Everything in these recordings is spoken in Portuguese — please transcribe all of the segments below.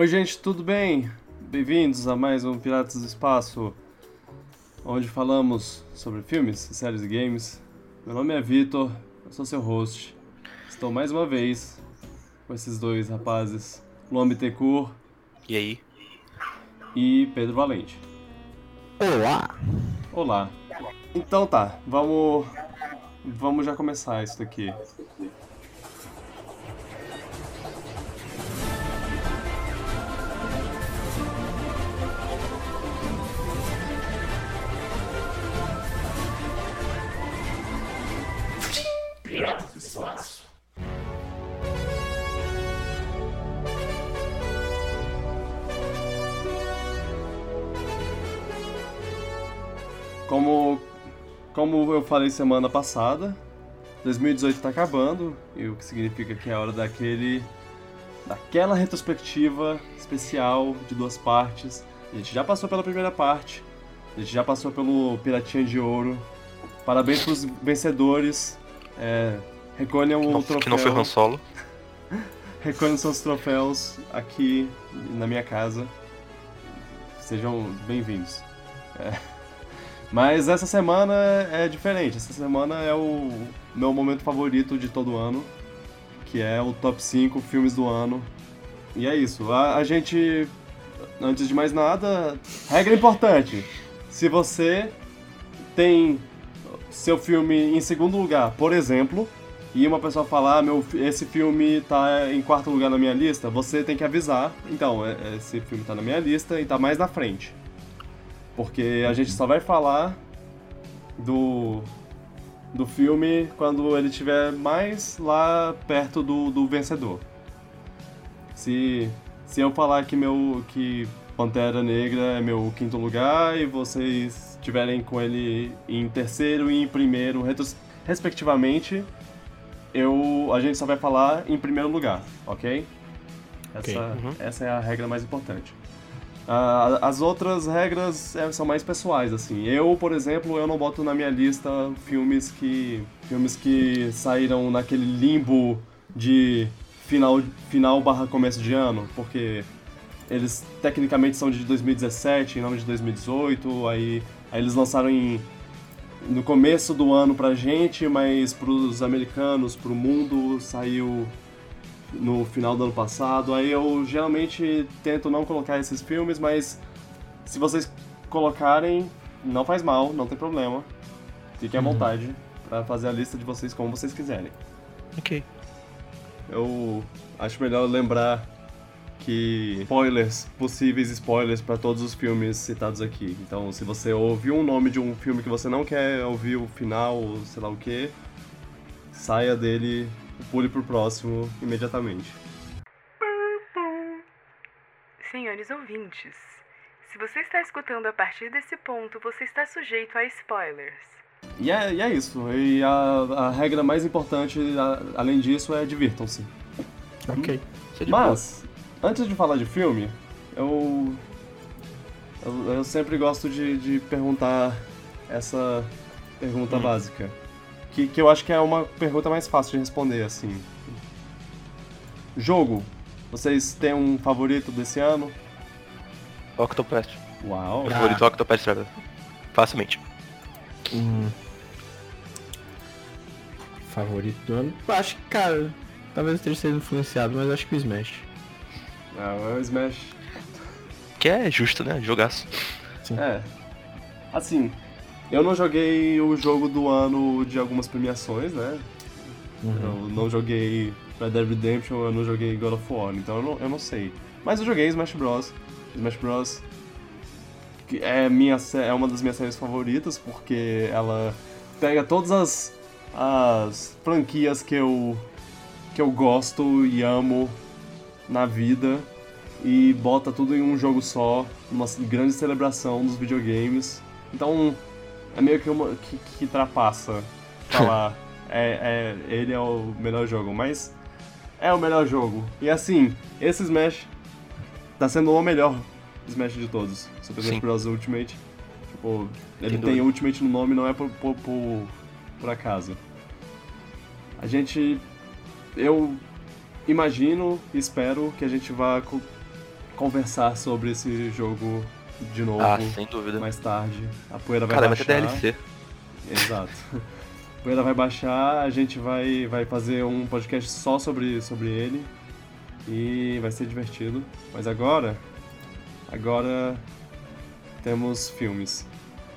Oi, gente, tudo bem? Bem-vindos a mais um Piratas do Espaço, onde falamos sobre filmes, séries e games. Meu nome é Vitor, eu sou seu host. Estou mais uma vez com esses dois rapazes, Luan Bittencourt E aí? e Pedro Valente. Olá! Olá. Então tá, vamos vamos já começar isso daqui. Como eu falei semana passada, 2018 tá acabando, e o que significa que é hora daquele. daquela retrospectiva especial de duas partes. A gente já passou pela primeira parte, a gente já passou pelo Piratinha de Ouro. Parabéns pros vencedores. É, recolham o troféu. que não foi Han Solo. Recolham seus troféus aqui na minha casa. Sejam bem-vindos. É. Mas essa semana é diferente. Essa semana é o meu momento favorito de todo ano, que é o top 5 filmes do ano. E é isso. A, a gente, antes de mais nada, regra importante. Se você tem seu filme em segundo lugar, por exemplo, e uma pessoa falar, ah, meu, esse filme tá em quarto lugar na minha lista, você tem que avisar. Então, é- esse filme tá na minha lista e tá mais na frente. Porque a gente só vai falar do, do filme quando ele estiver mais lá perto do, do vencedor. Se, se eu falar que meu que Pantera Negra é meu quinto lugar e vocês estiverem com ele em terceiro e em primeiro, respectivamente, eu, a gente só vai falar em primeiro lugar, ok? Ok. Essa, Uhum. essa é a regra mais importante. Ah, as outras regras é, são mais pessoais, assim. Eu, por exemplo, eu não boto na minha lista filmes que filmes que saíram naquele limbo de final final barra começo de ano, porque eles tecnicamente são de 2017 e não de 2018, aí, aí eles lançaram em no começo do ano pra gente, mas pros americanos, pro mundo, saiu no final do ano passado. Aí eu geralmente tento não colocar esses filmes, mas se vocês colocarem, não faz mal, não tem problema. Fiquem à vontade pra fazer a lista de vocês como vocês quiserem. Ok. Eu acho melhor lembrar que spoilers, possíveis spoilers pra todos os filmes citados aqui. Então, se você ouviu um nome de um filme que você não quer ouvir o final, ou sei lá o que, saia dele, pule pro próximo imediatamente. Senhores ouvintes, se você está escutando a partir desse ponto, você está sujeito a spoilers. E é, e é isso. E a, a regra mais importante, a- além disso, é divirtam-se. Ok. Isso é Mas, antes de falar de filme, eu. Eu, eu sempre gosto de, de perguntar essa pergunta Hum. básica. Que, que eu acho que é uma pergunta mais fácil de responder, assim. Jogo. Vocês têm um favorito desse ano? Octopath. Uau! Meu favorito é Octopath Traveler. Facilmente. Hum. Favorito do ano? Eu acho que, cara, talvez eu esteja sendo influenciado, mas eu acho que o Smash. Ah, é o Smash. Que é justo, né? Jogaço. É. Assim, eu não joguei o jogo do ano de algumas premiações, né? Uhum. Eu não joguei Red Dead Redemption, eu não joguei God of War, então eu não, eu não sei. Mas eu joguei Smash Bros. Smash Bros. é, minha, é uma das minhas séries favoritas, porque ela pega todas as, as franquias que eu, que eu gosto e amo na vida e bota tudo em um jogo só, uma grande celebração dos videogames. Então é meio que uma que, que ultrapassa falar é, é, ele é o melhor jogo, mas é o melhor jogo. E assim, esse Smash tá sendo o melhor Smash de todos. Super Smash. Bros. Ultimate. Tipo, ele tem dúvida. Ultimate no nome, não é por, por, por, por acaso. A gente. Eu imagino e espero que a gente vá co- conversar sobre esse jogo de novo Ah, sem dúvida. mais tarde. A poeira vai Cara, vai baixar. ter DLC. Exato. A poeira vai baixar, a gente vai, vai fazer um podcast só sobre, sobre ele. E vai ser divertido. Mas agora. Agora. Temos filmes.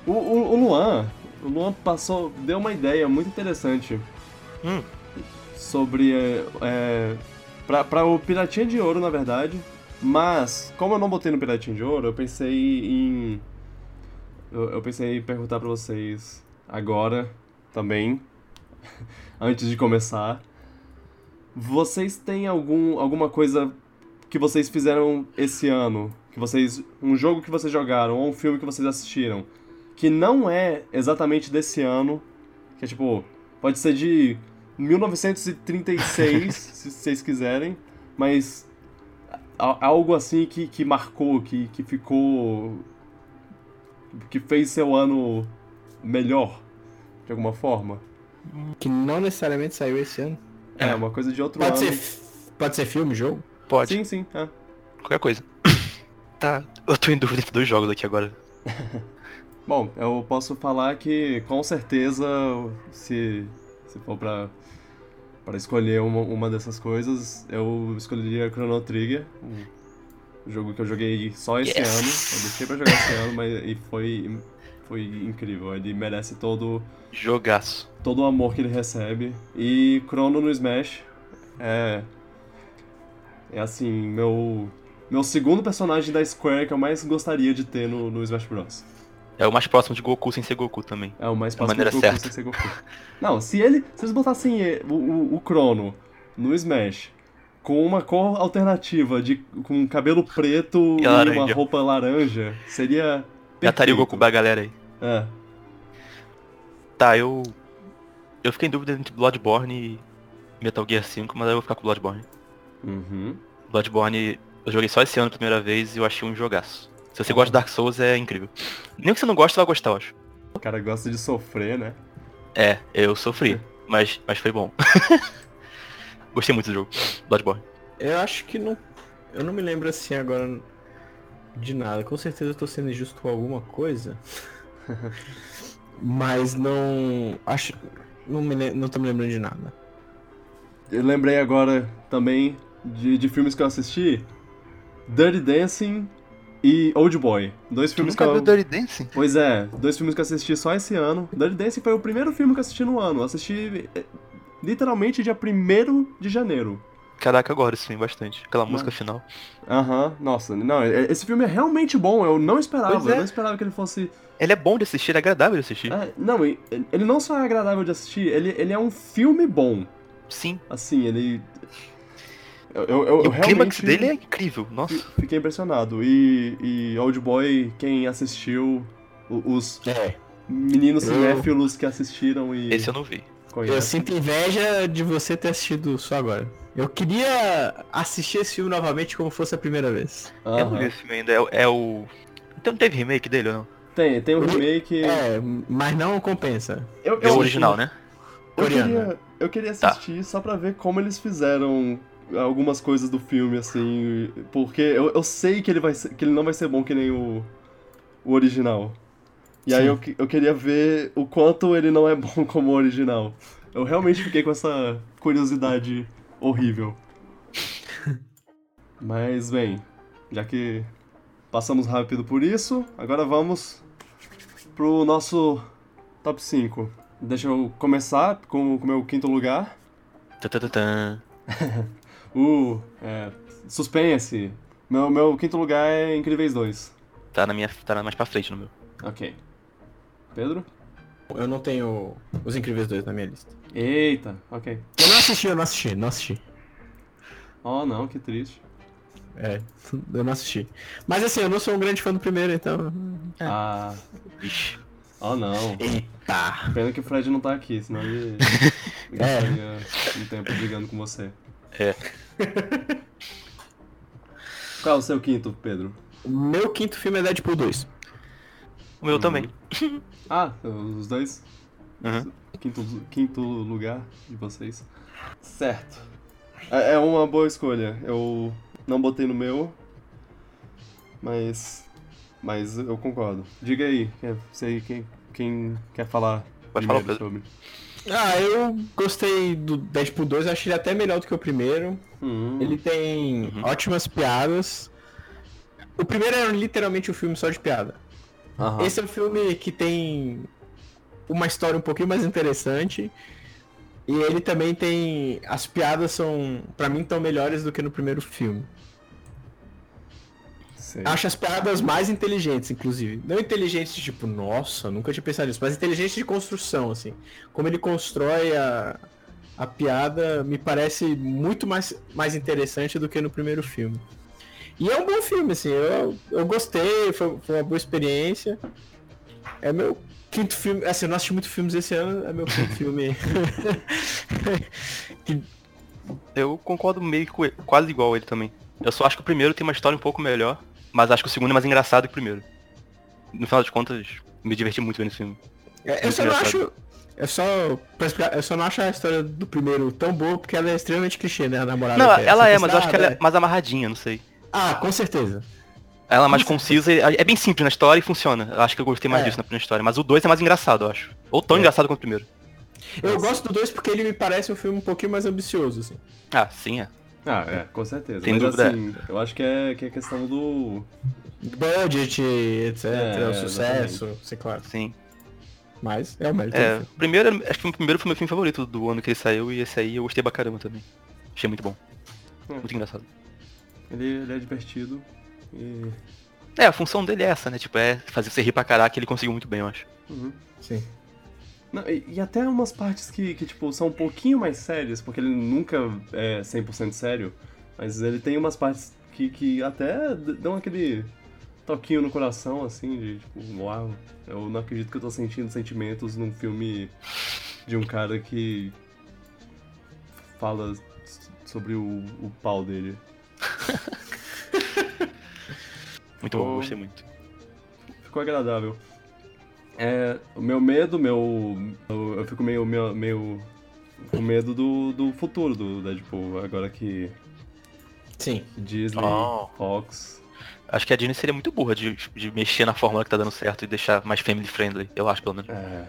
O, o, o Luan. O Luan passou. Deu uma ideia muito interessante. Hum. Sobre. É, é, pra, pra o Piratinha de Ouro, na verdade. Mas, como eu não botei no Piratinha de Ouro, eu pensei em. Eu, eu pensei em perguntar pra vocês agora também, antes de começar. Vocês têm algum, alguma coisa que vocês fizeram esse ano? Que vocês. Um jogo que vocês jogaram, ou um filme que vocês assistiram, que não é exatamente desse ano, que é tipo. Pode ser de 1936, se vocês quiserem, mas algo assim que, que marcou, que, que ficou. que fez seu ano melhor, de alguma forma. Que não necessariamente saiu esse ano. É, uma coisa de outro Pode ano. ser, pode ser filme, jogo? Pode, Sim, sim. é. qualquer coisa. tá, eu tô em dúvida entre dois jogos aqui agora. Bom, eu posso falar que com certeza, se, se for pra, pra escolher uma, uma dessas coisas, eu escolheria Chrono Trigger, um jogo que eu joguei só esse Yes! ano. Eu deixei pra jogar esse ano, mas e foi, foi incrível. Ele merece todo, Jogaço. todo o amor que ele recebe. E Chrono no Smash é. É assim, meu. Meu segundo personagem da Square que eu mais gostaria de ter no, no Smash Bros. É o mais próximo de Goku sem ser Goku também. É o mais próximo do Goku certa. sem ser Goku. Não, se ele. Se eles botassem o, o, o Crono no Smash com uma cor alternativa, de, com cabelo preto E e, uma roupa laranja, seria. Já estaria o perfeito. Goku pra galera aí. É. Tá, eu. Eu fiquei em dúvida entre Bloodborne e Metal Gear 5, mas aí eu vou ficar com Bloodborne. Uhum. Bloodborne eu joguei só esse ano pela primeira vez e eu achei um jogaço. Se você gosta de Dark Souls é incrível. Nem que você não gosta, você vai gostar, eu acho. O cara gosta de sofrer, né? É, eu sofri, mas, mas foi bom. Gostei muito do jogo, Bloodborne. Eu acho que não. Eu não me lembro assim agora de nada. Com certeza eu tô sendo injusto com alguma coisa. Mas não. Acho. Não, me, não tô me lembrando de nada. Eu lembrei agora também de, de filmes que eu assisti. Dirty Dancing e Old Boy. Dois filmes que eu... Dirty Dancing? Pois é, dois filmes que eu assisti só esse ano. Dirty Dancing foi o primeiro filme que eu assisti no ano. Eu assisti eh, literalmente dia 1 de janeiro. Caraca, eu gosto sim, bastante. Aquela música final. Aham, nossa, não, eh, esse filme é realmente bom, eu não esperava, é. eu não esperava que ele fosse... Ele é bom de assistir, é agradável de assistir. É, não, ele não só é agradável de assistir, ele, ele é um filme bom, Sim. assim, ele... Eu, eu, eu, E eu o clímax realmente dele é incrível, nossa. fi- fiquei impressionado. E, e Old Boy, quem assistiu, o- os É. meninos Eu- cinéfilos que assistiram e Esse eu não vi. Eu conhecem. sinto inveja de você ter assistido só agora. Eu queria assistir esse filme novamente como fosse a primeira vez. Eu não vi Aham. esse filme ainda. É, é o. Então não teve remake dele ou não? Tem, tem um remake. É, mas não compensa. Eu, É o original, né? Eu Coreano. queria, eu queria Tá. assistir só pra ver como eles fizeram algumas coisas do filme, assim. Porque eu, eu sei que ele, vai ser- que ele não vai ser bom que nem o, o original. E aí Sim. eu, que- eu queria ver o quanto ele não é bom como o original. Eu realmente fiquei com essa curiosidade horrível. Mas, bem, já que passamos rápido por isso, agora vamos pro nosso top 5. Deixa eu começar com o meu quinto lugar. Tatatã. O é, suspense. Meu, meu quinto lugar é Incríveis 2. Tá na minha. Tá mais pra frente no meu. Ok. Pedro? Eu não tenho Os Incríveis 2 na minha lista. Eita, ok. Eu não assisti, eu não assisti, não assisti. Oh não, que triste. É, eu não assisti. Mas assim, eu não sou um grande fã do primeiro, então. É. Ah, Vixe. oh não. Eita! Pena que o Fred não tá aqui, senão ele, ele É. gastaria um tempo brigando com você. É. Qual é o seu quinto, Pedro? O meu quinto filme é Deadpool 2. O meu Uhum. também. Ah, os dois? Uhum. Quinto, quinto lugar de vocês. Certo. É, é uma boa escolha. Eu não botei no meu, Mas. Mas eu concordo. Diga aí, quem- sei quem, quem quer falar Pode falar, Pedro. sobre. Ah, eu gostei do Deadpool 2, eu achei ele até melhor do que o primeiro. Hum, Ele tem Uhum. ótimas piadas. O primeiro era literalmente um filme só de piada. aham. Esse é um filme que tem uma história um pouquinho mais interessante. E ele também tem. As piadas são, pra mim, tão melhores do que no primeiro filme. sei. Acho as piadas mais inteligentes, inclusive. Não inteligentes, tipo, nossa, nunca tinha pensado nisso, mas inteligentes de construção, assim. Como ele constrói a, a piada, me parece muito mais, mais interessante do que no primeiro filme. E é um bom filme, assim, eu, eu gostei, foi, foi uma boa experiência. É meu quinto filme, assim, eu não assisti muitos filmes esse ano, é meu quinto filme. que Eu concordo meio que com ele, quase igual ele também. Eu só acho que o primeiro tem uma história um pouco melhor, mas acho que o segundo é mais engraçado que o primeiro. No final das contas, me diverti muito vendo esse filme. É, eu só não acho. Eu só, pra explicar, eu só não acho a história do primeiro tão boa porque ela é extremamente clichê, né? A namorada. Não, ela é, mas eu acho que ela é sequestrada. mais amarradinha, não sei. Ah, com certeza. Ela é mais concisa, e- é bem simples na história e funciona. Eu acho que eu gostei mais É. disso na primeira história. Mas o 2 é mais engraçado, eu acho. Ou tão É. engraçado quanto o primeiro. Eu gosto do dois porque ele me parece um filme um pouquinho mais ambicioso, assim. Ah, sim, é. Ah, é, com certeza. Sem Mas dúvida. assim, eu acho que é, que é questão do. Budget, etc, É, o sucesso, sim, claro. Sim. Mas é o mérito. É, primeiro, acho que o primeiro foi meu filme favorito do ano que ele saiu e esse aí eu gostei pra caramba também. Achei muito bom. Hum. Muito engraçado. Ele, ele é divertido. E. É, a função dele é essa, né? Tipo, é fazer você rir pra caraca e ele conseguiu muito bem, eu acho. Uhum. Sim. Não, e, e até umas partes que, que, tipo, são um pouquinho mais sérias, porque ele nunca é 100% sério, mas ele tem umas partes que, que até dão aquele toquinho no coração, assim, de tipo, uau, eu não acredito que eu tô sentindo sentimentos num filme de um cara que fala sobre o, o pau dele. Muito bom, gostei muito. Ficou agradável. É, o meu medo, meu. Eu, eu fico meio, meio, meio com medo do, do futuro do Deadpool, agora que Sim. Disney, Oh. Fox. Acho que a Disney seria muito burra de, de mexer na fórmula que tá dando certo e deixar mais family friendly, eu acho pelo menos. É,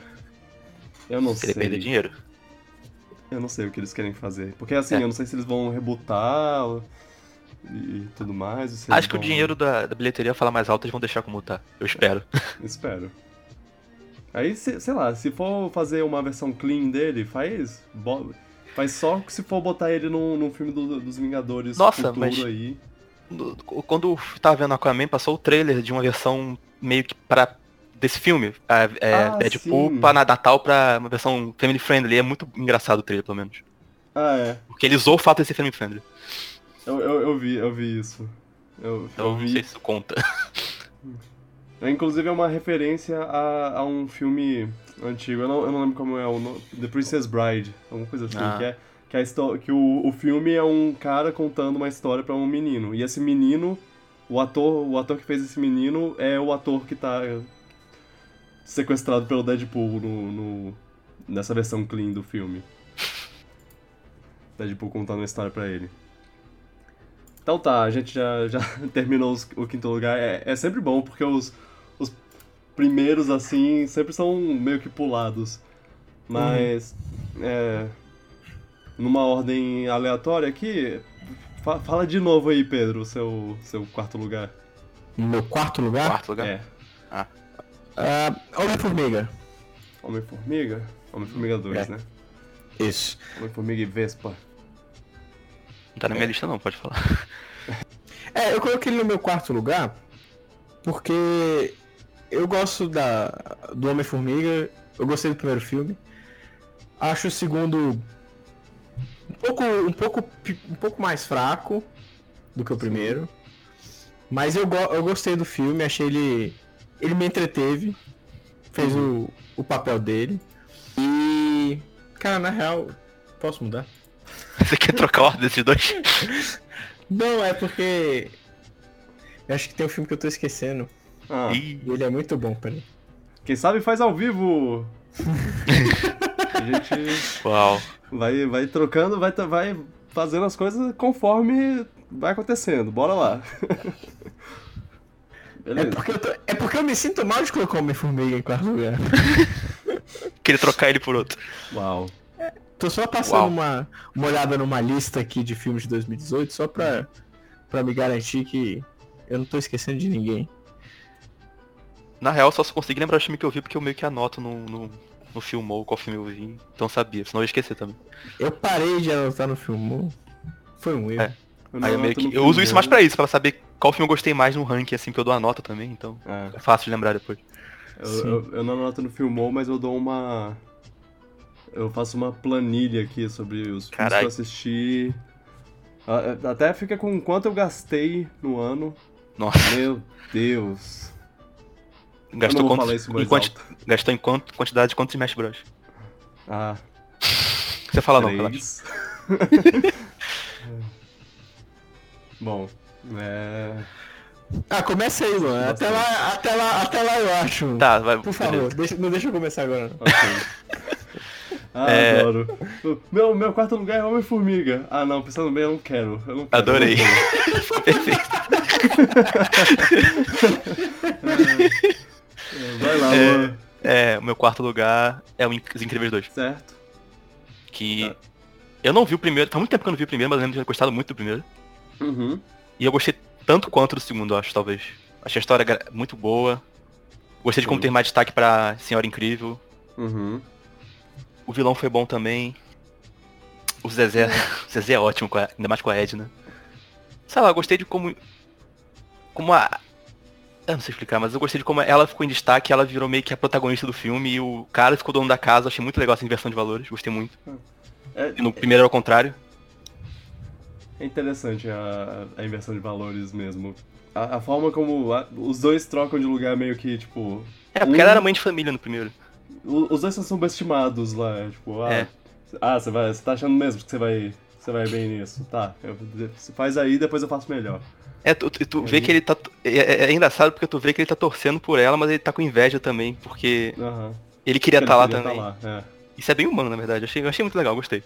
eu não Seria sei. perder dinheiro. Eu não sei o que eles querem fazer. Porque assim, É. eu não sei se eles vão rebutar e tudo mais. Acho que o dinheiro da, da bilheteria falar mais alto eles vão deixar como tá. Eu espero. Espero. Aí, se- sei lá, se for fazer uma versão clean dele, faz. Faz só se for botar ele num, num filme do- dos Vingadores Nossa, futuro mas- aí. Quando eu tava vendo Aquaman, passou o trailer de uma versão meio que para desse filme, é, é, Ah, Deadpool sim. pra Natal pra uma versão family friendly. É muito engraçado o trailer, pelo menos. Ah, é. Porque ele usou o fato de ser family friendly. Eu, eu, eu vi, eu vi isso. Eu, Então eu não vi. sei se isso conta. É, Inclusive é uma referência a, a um filme antigo. Eu não, eu não lembro como é o nome. The Princess Bride. Alguma coisa assim. Ah. Que é, que, a que o, o filme é um cara contando uma história pra um menino. E esse menino, o ator, o ator que fez esse menino é o ator que tá sequestrado pelo Deadpool no, no- nessa versão clean do filme. Deadpool contando uma história pra ele. Então tá, a gente já, já terminou os- o quinto lugar. É, é sempre bom, porque os, os primeiros, assim, sempre são meio que pulados. Mas, é, numa ordem aleatória aqui, fa- fala de novo aí, Pedro, o seu, seu quarto lugar. Meu quarto lugar, Quarto lugar. É, ah, Homem-Formiga. Homem-Formiga? Homem-Formiga 2, É. né? Isso. Homem-Formiga e Vespa. Não tá na minha lista não, pode falar. É, eu coloquei ele no meu quarto lugar porque eu gosto da, do Homem-Formiga, eu gostei do primeiro filme. Acho o segundo pouco, um pouco, um pouco mais fraco do que o primeiro. Mas eu, go eu gostei do filme, achei ele. Ele me entreteve. Fez o, o papel dele. E. Cara, na real. Posso mudar? Você quer trocar a ordem desses dois? Não, é porque. Eu acho que tem um filme que eu tô esquecendo. Ah, E ele é muito bom, peraí. quem sabe faz ao vivo! a gente uau. Vai, vai trocando, vai, vai fazendo as coisas conforme vai acontecendo. Bora lá. É porque, eu tô- é porque eu me sinto mal de colocar Homem-Formiga em quarto lugar. Queria trocar ele por outro. Uau. Tô só passando Uau. uma, uma olhada numa lista aqui de filmes de 2018, só pra, pra me garantir que eu não tô esquecendo de ninguém. Na real, só consegui lembrar o filme que eu vi porque eu meio que anoto no, no, no filmou qual filme eu vi. Então eu sabia, senão eu ia esquecer também. Eu parei de anotar no filme. Foi um erro. É. não Aí eu meio que. Eu uso isso mais pra isso, pra saber qual filme eu gostei mais no ranking, assim, porque eu dou a nota também, então É. é fácil de lembrar depois. Eu, eu, eu não anoto no Filmou, mas eu dou uma. Eu faço uma planilha aqui sobre os filmes que eu assisti. A- a- Até fica com quanto eu gastei no ano. Nossa, Meu Deus. Gastou quanto, em quanti- gastou em quanto, quantidade de quantos Smash Bros? Ah, Você fala não, relaxa. três. Bom, é. Ah, começa aí, Luan. Até lá, até lá, até lá eu acho. Tá, vai. Por favor, deixa- não deixa eu começar agora. não. Ok. Ah, É. adoro. Meu, meu quarto lugar é Homem-Formiga. Ah, não, pensando bem, eu não quero. Eu não quero Adorei. não quero. Perfeito. É, Vai lá, É. Luan. É, o meu quarto lugar é o Os Incríveis 2. Certo. Que. Tá. Eu não vi o primeiro, faz muito tempo que eu não vi o primeiro, mas eu lembro de ter gostado muito do primeiro. Uhum. E eu gostei tanto quanto do segundo, eu acho, talvez. Achei a história muito boa. Gostei de como ter mais destaque pra Senhora Incrível. Uhum. O vilão foi bom também. O Zezé. O Zezé é ótimo, ainda mais com a Edna. Sei lá, eu gostei de como. Como a. Eu não sei explicar, mas eu gostei de como ela ficou em destaque, ela virou meio que a protagonista do filme e o cara ficou dono da casa. Achei muito legal essa inversão de valores, gostei muito. É, E no primeiro era o contrário. é interessante a, a inversão de valores mesmo. A, a forma como a- os dois trocam de lugar meio que, tipo. É, porque Um- ela era mãe de família no primeiro. o- Os dois são subestimados lá. Tipo, ah, É. ah você, vai, você tá achando mesmo que você vai, você vai bem nisso? Tá, eu- você faz aí, depois eu faço melhor. É, tu, tu- vê aí? que ele tá. É, é- é engraçado porque tu vê que ele tá torcendo por ela, mas ele tá com inveja também, porque Aham. ele queria estar lá queria também. tá lá, é. Isso é bem humano, na verdade. Eu achei, eu achei muito legal, gostei.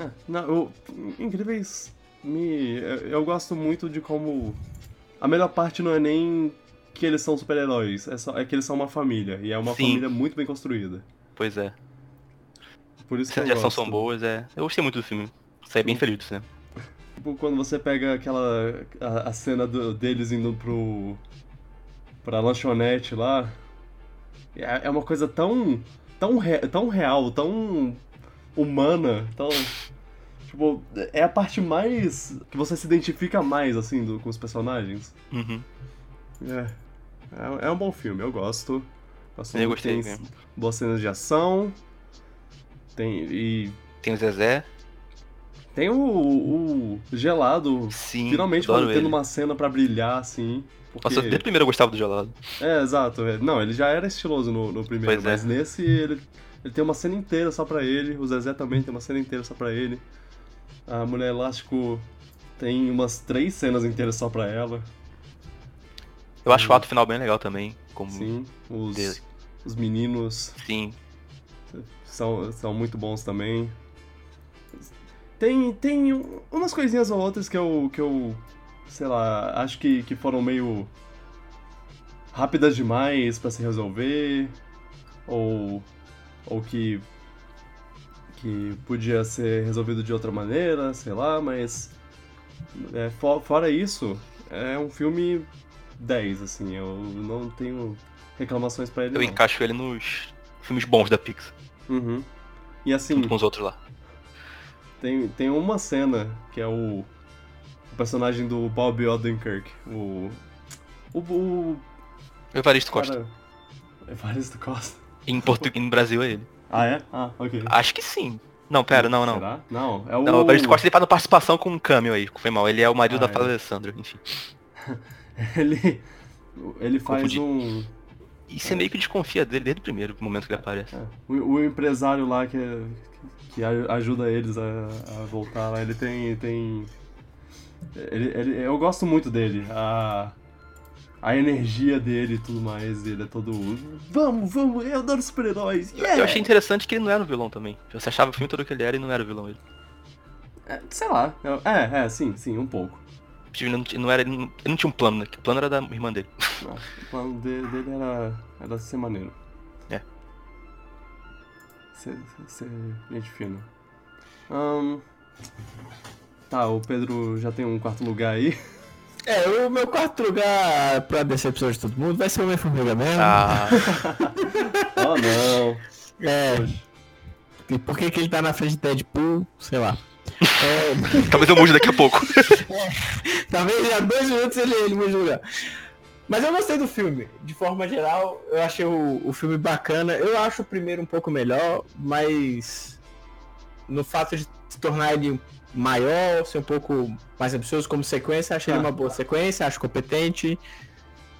É, não, eu- incríveis me. Eu, eu gosto muito de como. A melhor parte não é nem que eles são super-heróis, é, só- é que eles são uma família. E é uma Sim. família muito bem construída. Pois é. Por isso As que eu gosto. são boas, é. Eu gostei muito do filme. Saí bem feliz do cinema. Tipo, quando você pega aquela. a, a cena do- deles indo pro. pra lanchonete lá. É, é uma coisa tão. tão, re- tão real, tão humana, tão. Tipo, é a parte mais. que você se identifica mais, assim, do- com os personagens. Uhum. É. É, é um bom filme, eu gosto. gosto Eu gostei Tem mesmo. boas cenas de ação. Tem. E. Tem o Zezé. Tem o, o gelado Sim. Finalmente tendo ele. uma cena pra brilhar, assim. Porque... Nossa, desde o primeiro eu gostava do gelado. É, exato. é. Não, ele já era estiloso no, no primeiro, Pois é. mas nesse ele, ele tem uma cena inteira só pra ele. O Zezé também tem uma cena inteira só pra ele. A Mulher Elástico tem umas três cenas inteiras só pra ela. Eu acho o ato final bem legal também. Como... Sim, os, Dele. os meninos Sim. são, são muito bons também. Tem, tem umas coisinhas ou outras que eu, que eu sei lá, acho que, que foram meio rápidas demais pra se resolver, ou, ou que, que podia ser resolvido de outra maneira, sei lá, mas é, fo- fora isso, é um filme 10, assim, eu não tenho reclamações pra ele Eu não. encaixo ele nos filmes bons da Pixar. Uhum. E assim, Junto com os outros lá. Tem, tem uma cena que é o, o personagem do Bob Odenkirk, o. O. o Evaristo Costa. cara, Evaristo Costa. Em português, no Brasil é ele. Ah, é? Ah, ok. Acho que sim. Não, pera, não, não. Será? Não, é o. Não, o Evaristo Costa ele faz uma participação com um cameo aí, foi mal. Ele é o marido Ah, da é. Alessandra, enfim. Ele. Ele faz Confundi. um. E você meio que desconfia dele desde o primeiro momento que ele aparece. é, o, o empresário lá que, que ajuda eles a, a voltar lá, ele tem. tem ele, ele- eu gosto muito dele. A, a energia dele e tudo mais. Ele é todo. Vamos, vamos, eu adoro super-heróis. Yeah! Eu achei interessante que ele não era o vilão também. Você achava o filme todo que ele era e não era o vilão ele. É, sei lá. é, é, sim, sim, um pouco. Ele não, tinha- não era, ele não, não tinha um plano, né? Que o plano era da irmã dele. Não, o plano de- dele era, era ser maneiro. É. Ser, ser gente fina. Ahn, tá, o Pedro já tem um quarto lugar aí. É, o meu quarto lugar pra decepção de todo mundo vai ser o Homem-Formiga mesmo. Ah, oh não. É. E por que, que ele tá na frente de Deadpool? Sei lá. É, talvez eu mude daqui a pouco. talvez há dois minutos ele, ele mude lugar. Mas eu gostei do filme. De forma geral, eu achei o, o filme bacana. Eu acho o primeiro um pouco melhor, mas no fato de se tornar ele maior, ser um pouco mais ambicioso como sequência, achei ele Ah. uma boa sequência, acho competente.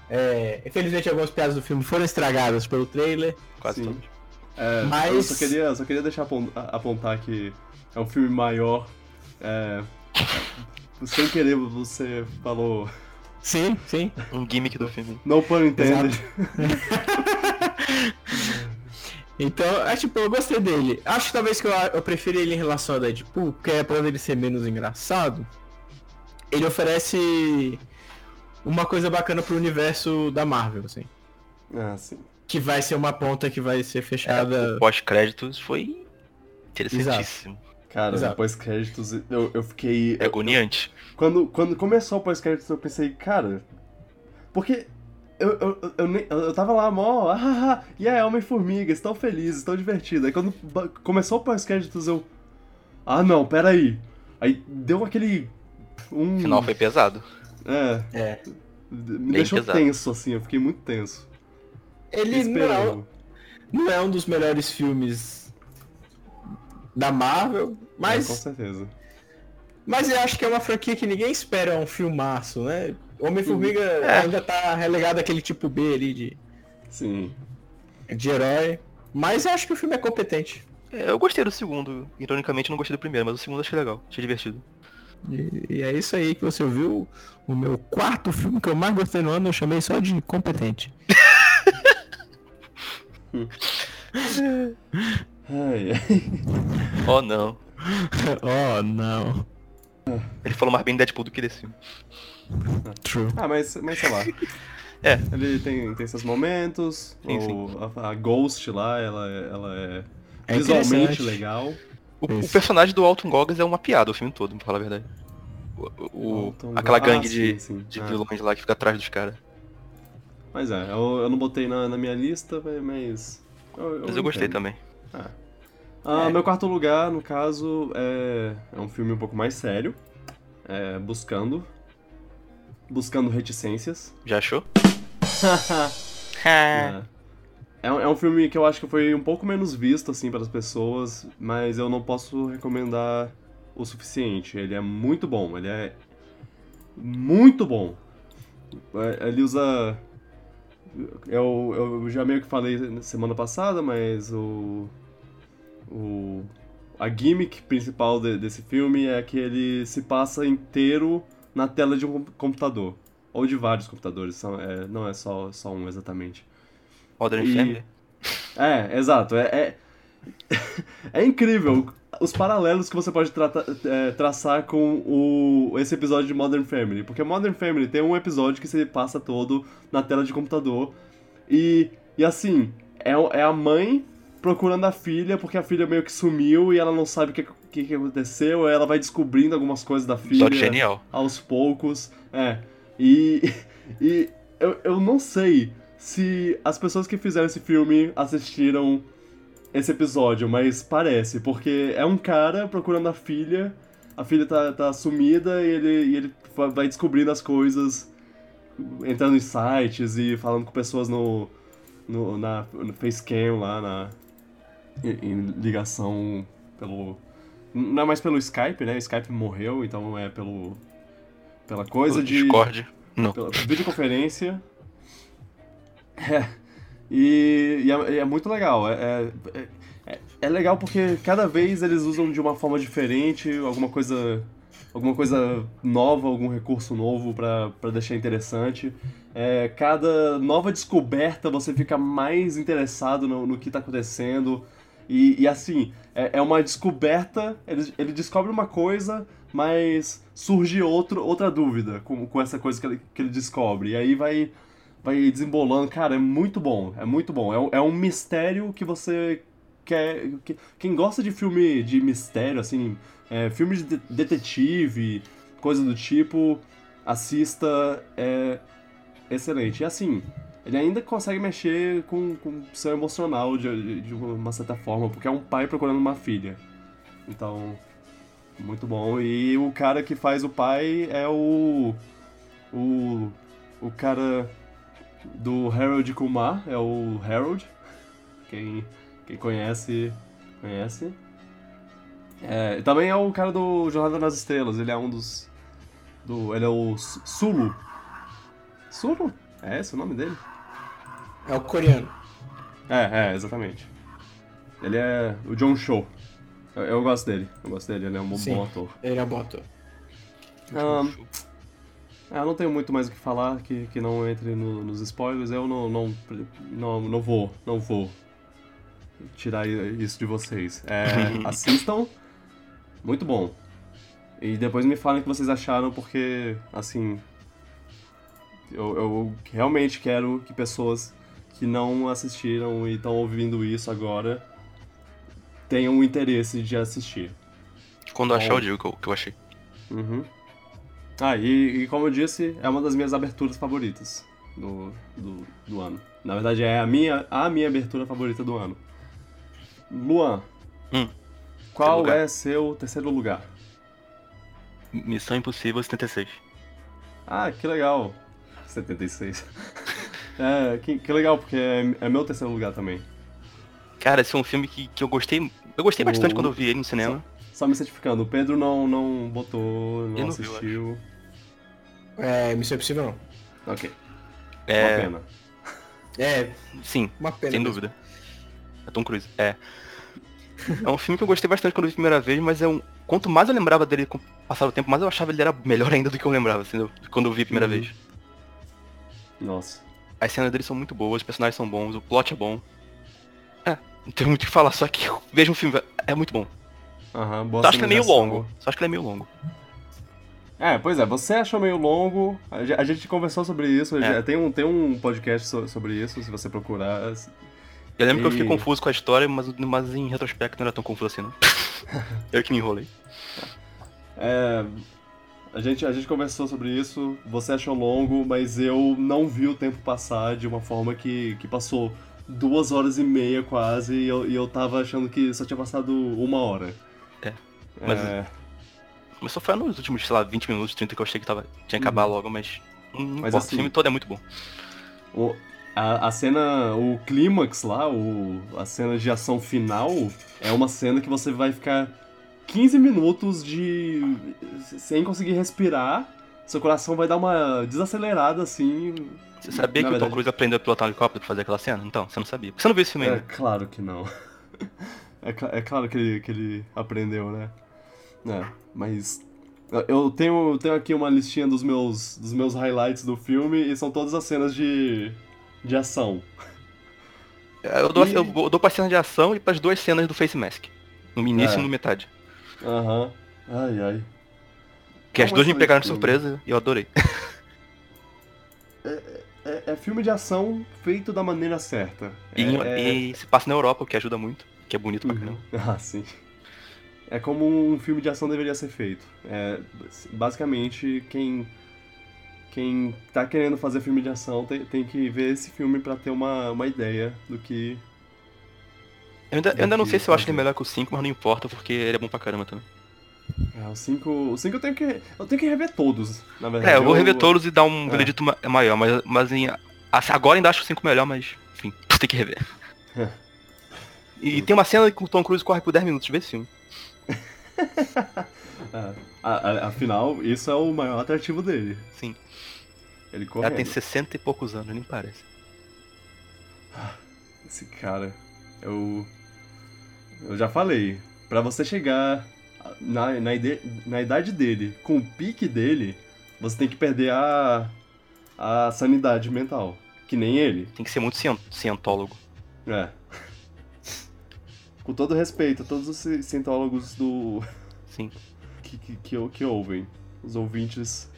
É, infelizmente algumas piadas do filme foram estragadas pelo trailer. Quase Sim. todos. É, Mas- Eu só queria, só queria deixar apontar que é um filme maior. É, sem querer você falou. Sim, sim. Um gimmick do filme. No pun intended. Então, é tipo, eu gostei dele. Acho que talvez que eu, eu prefiro ele em relação ao Deadpool, porque apesar dele ser menos engraçado, ele oferece uma coisa bacana pro universo da Marvel, assim. Ah, sim. Que vai ser uma ponta que vai ser fechada. O pós-créditos foi interessantíssimo. Cara, Exato. depois créditos, eu, eu fiquei. É agoniante. Quando, quando começou o pós-créditos, eu pensei, cara. Porque eu, eu, eu, eu, eu- eu tava lá, mó. Ah, ah, ah, e aí, Homem-Formiga, estão felizes, estão divertidos. Aí quando começou o pós-créditos, eu. Ah, não, peraí. Aí deu aquele. Um. O final foi pesado. É, É. me Bem deixou pesado. tenso, assim, eu fiquei muito tenso. Ele não, Esperando. não é um dos melhores filmes da Marvel, É, com mas, certeza. mas eu acho que é uma franquia que ninguém espera um filmaço, né? Homem-Formiga É. ainda tá relegado àquele tipo B ali de, Sim. de herói. Mas eu acho que o filme é competente. É, Eu gostei do segundo. Ironicamente, não gostei do primeiro, mas o segundo achei legal. Achei divertido. E, e é isso aí que você ouviu. O meu quarto filme que eu mais gostei no ano, eu chamei só de competente. Ai, ai. Oh, não. oh, não. Ele falou mais bem de Deadpool do que desse filme. True. Ah, mas, mas sei lá. É. Ele tem, tem seus momentos. Sim, o, A, a Ghost lá, ela, é- ela é, É visualmente legal. O, o personagem do Alton Goggins é uma piada o filme todo, pra falar a verdade. O, o- aquela Goggins. gangue Ah, de, sim, sim. de Ah. vilões lá que fica atrás dos caras. Mas é, eu, eu não botei na, na minha lista, mas. Eu, Mas eu gostei entendo. também. Ah, É. Meu quarto lugar, no caso, é, é um filme um pouco mais sério. É Buscando. Buscando Reticências. Já achou? É. É, um- é um filme que eu acho que foi um pouco menos visto, assim, para as pessoas, mas eu não posso recomendar o suficiente. Ele é muito bom, ele é muito bom. É, Ele usa... Eu, eu já meio que falei na semana passada, mas o... o a gimmick principal de- desse filme é que ele se passa inteiro na tela de um com- computador. Ou de vários computadores, são, é, não é só, só um exatamente. Modern E- Family? É, exato. É, é, é incrível os paralelos que você pode é, traçar com o, esse episódio de Modern Family. Porque Modern Family tem um episódio que se passa todo na tela de computador. E, e assim, é, é a mãe procurando a filha porque a filha meio que sumiu e ela não sabe o que, que, que aconteceu. Ela vai descobrindo algumas coisas da filha Episódio genial. aos poucos. É. E, e eu, eu não sei se as pessoas que fizeram esse filme assistiram esse episódio, mas parece, porque é um cara procurando a filha, a filha tá, tá sumida e ele, e ele va- vai descobrindo as coisas, entrando em sites e falando com pessoas no, no, na, no Facecam lá, na, em, ligação pelo... Não é mais pelo Skype, né? Skype morreu, então é pelo... Pela coisa de Discord. Não. pela videoconferência. É. E, e é, é muito legal. É, é, é- é legal porque cada vez eles usam de uma forma diferente, alguma coisa. Alguma coisa nova, algum recurso novo pra pra deixar interessante. É, cada nova descoberta você fica mais interessado no, no que tá acontecendo. E, e assim, é, é uma descoberta, ele, ele descobre uma coisa, mas surge outro, outra dúvida com, com essa coisa que ele, que ele descobre. E aí vai, vai desembolando. Cara, é muito bom, é muito bom. É, um- é um mistério que você quer. que- quem gosta de filme de mistério, assim, é, filme de- detetive, coisa do tipo, assista. É excelente. E assim, ele ainda consegue mexer com, com o seu emocional de, de, uma certa forma, porque é um pai procurando uma filha. Então, muito bom. E o cara que faz o pai é o. O. O cara do Harold Kumar, é o Harold. Quem, quem conhece, conhece. É, também é o cara do Jornada nas Estrelas, ele é um dos. Do, ele é o Su- Sulu. Sulu? É esse o nome dele? É o coreano. É, é, exatamente. Ele é o John Cho. Eu, eu gosto dele, eu gosto dele, ele é um bom, Sim. bom ator. Ele é um bom ator. É, eu não tenho muito mais o que falar que, que não entre no- nos spoilers. Eu não, não, não, não vou, não vou tirar isso de vocês. É, assistam, muito bom. E depois me falem o que vocês acharam, porque, assim, eu, eu realmente quero que pessoas que não assistiram e estão ouvindo isso agora tenham o interesse de assistir. Quando eu achar, eu digo o que eu, que eu achei. Uhum. Ah, e, e como eu disse, é uma das minhas aberturas favoritas do, do, do ano. Na verdade, é a minha, a minha abertura favorita do ano. Luan, Hum, qual é seu terceiro lugar? Missão Impossível 76. Ah, que legal. 76. é, que, que legal, porque é, é meu terceiro lugar também. Cara, esse é um filme que, que eu gostei. Eu gostei bastante O- quando eu vi ele no cinema. Só me certificando, o Pedro não, não botou, não, não viu, assistiu. É, Missão Impossível não. ok, É. uma pena. É, Sim, uma pena. sem mesmo. dúvida. É Tom Cruise. É. É um filme que eu gostei bastante quando eu vi a primeira vez, mas é um. Quanto mais eu lembrava dele com o passar do tempo, mais eu achava ele era melhor ainda do que eu lembrava, assim, quando eu vi a primeira Uhum. vez. Nossa. As cenas dele são muito boas, os personagens são bons, o plot é bom. É, não tem muito o que falar, só que veja um filme, é muito bom. Aham, boa Só acho que ele é meio longo. Só acho que ele é meio longo. É, pois é, você achou meio longo, a ge- a gente conversou sobre isso, É. tem, um, tem um podcast so- sobre isso, se você procurar. Eu lembro que eu fiquei E- confuso com a história, mas, mas em retrospecto não era tão confuso assim, não. eu que me enrolei. É, a, gente, a gente conversou sobre isso, você achou longo, mas eu não vi o tempo passar de uma forma que, que passou duas horas e meia quase, e eu, e eu tava achando que só tinha passado uma hora. É, mas- É, Mas só foi nos últimos, sei lá, 20 minutos, 30 que eu achei que tava, tinha que acabar logo, mas. Não Mas importa, assim- o filme todo é muito bom. o- a, a cena, o clímax lá, o, a cena de ação final, é uma cena que você vai ficar 15 minutos de. sem conseguir respirar. Seu coração vai dar uma desacelerada assim. Você sabia Na que o Tom verdade- Cruise aprendeu a pilotar um helicóptero pra fazer aquela cena? Então, você não sabia. Porque você não viu esse filme É ainda. claro que não. É, cla- é claro que ele, que ele aprendeu, né? É, mas. Eu tenho, tenho aqui uma listinha dos meus, dos meus highlights do filme e são todas as cenas de, de ação. Eu dou, E- eu dou pra cena de ação e pras duas cenas do Face Mask. No início É. e no metade. Aham. Ai, ai. Que É as duas me pegaram de surpresa e eu adorei. É, é filme de ação feito da maneira certa. E, É- é- e se passa na Europa, o que ajuda muito. Que é bonito pra Uhum. caramba. Ah, sim. É como um filme de ação deveria ser feito. É, basicamente, quem quem tá querendo fazer filme de ação tem, tem que ver esse filme pra ter uma, uma ideia do que. Eu ainda, eu ainda não sei se eu acho ele melhor que o 5, mas não importa, porque ele é bom pra caramba também. É, o 5. O 5 eu tenho que. Eu tenho que rever todos, na verdade. É, eu vou rever todos e dar um é. veredito ma- maior, mas, mas em, assim, agora ainda acho o 5 melhor, mas enfim, tem que rever. É. E tem uma cena que o Tom Cruise corre por 10 minutos, vê esse filme. É, a- a- afinal, isso é o maior atrativo dele. Sim. Ele cara correndo. tem 60 e poucos anos, nem parece. Esse cara, eu. Eu já falei, pra você chegar na, na, ide- na idade dele, com o pique dele, você tem que perder a. a sanidade mental. Que nem ele. Tem que ser muito cien- cientólogo. É. com todo respeito a todos os ci- cientólogos do Sim. que, que, que, que ouvem, os ouvintes,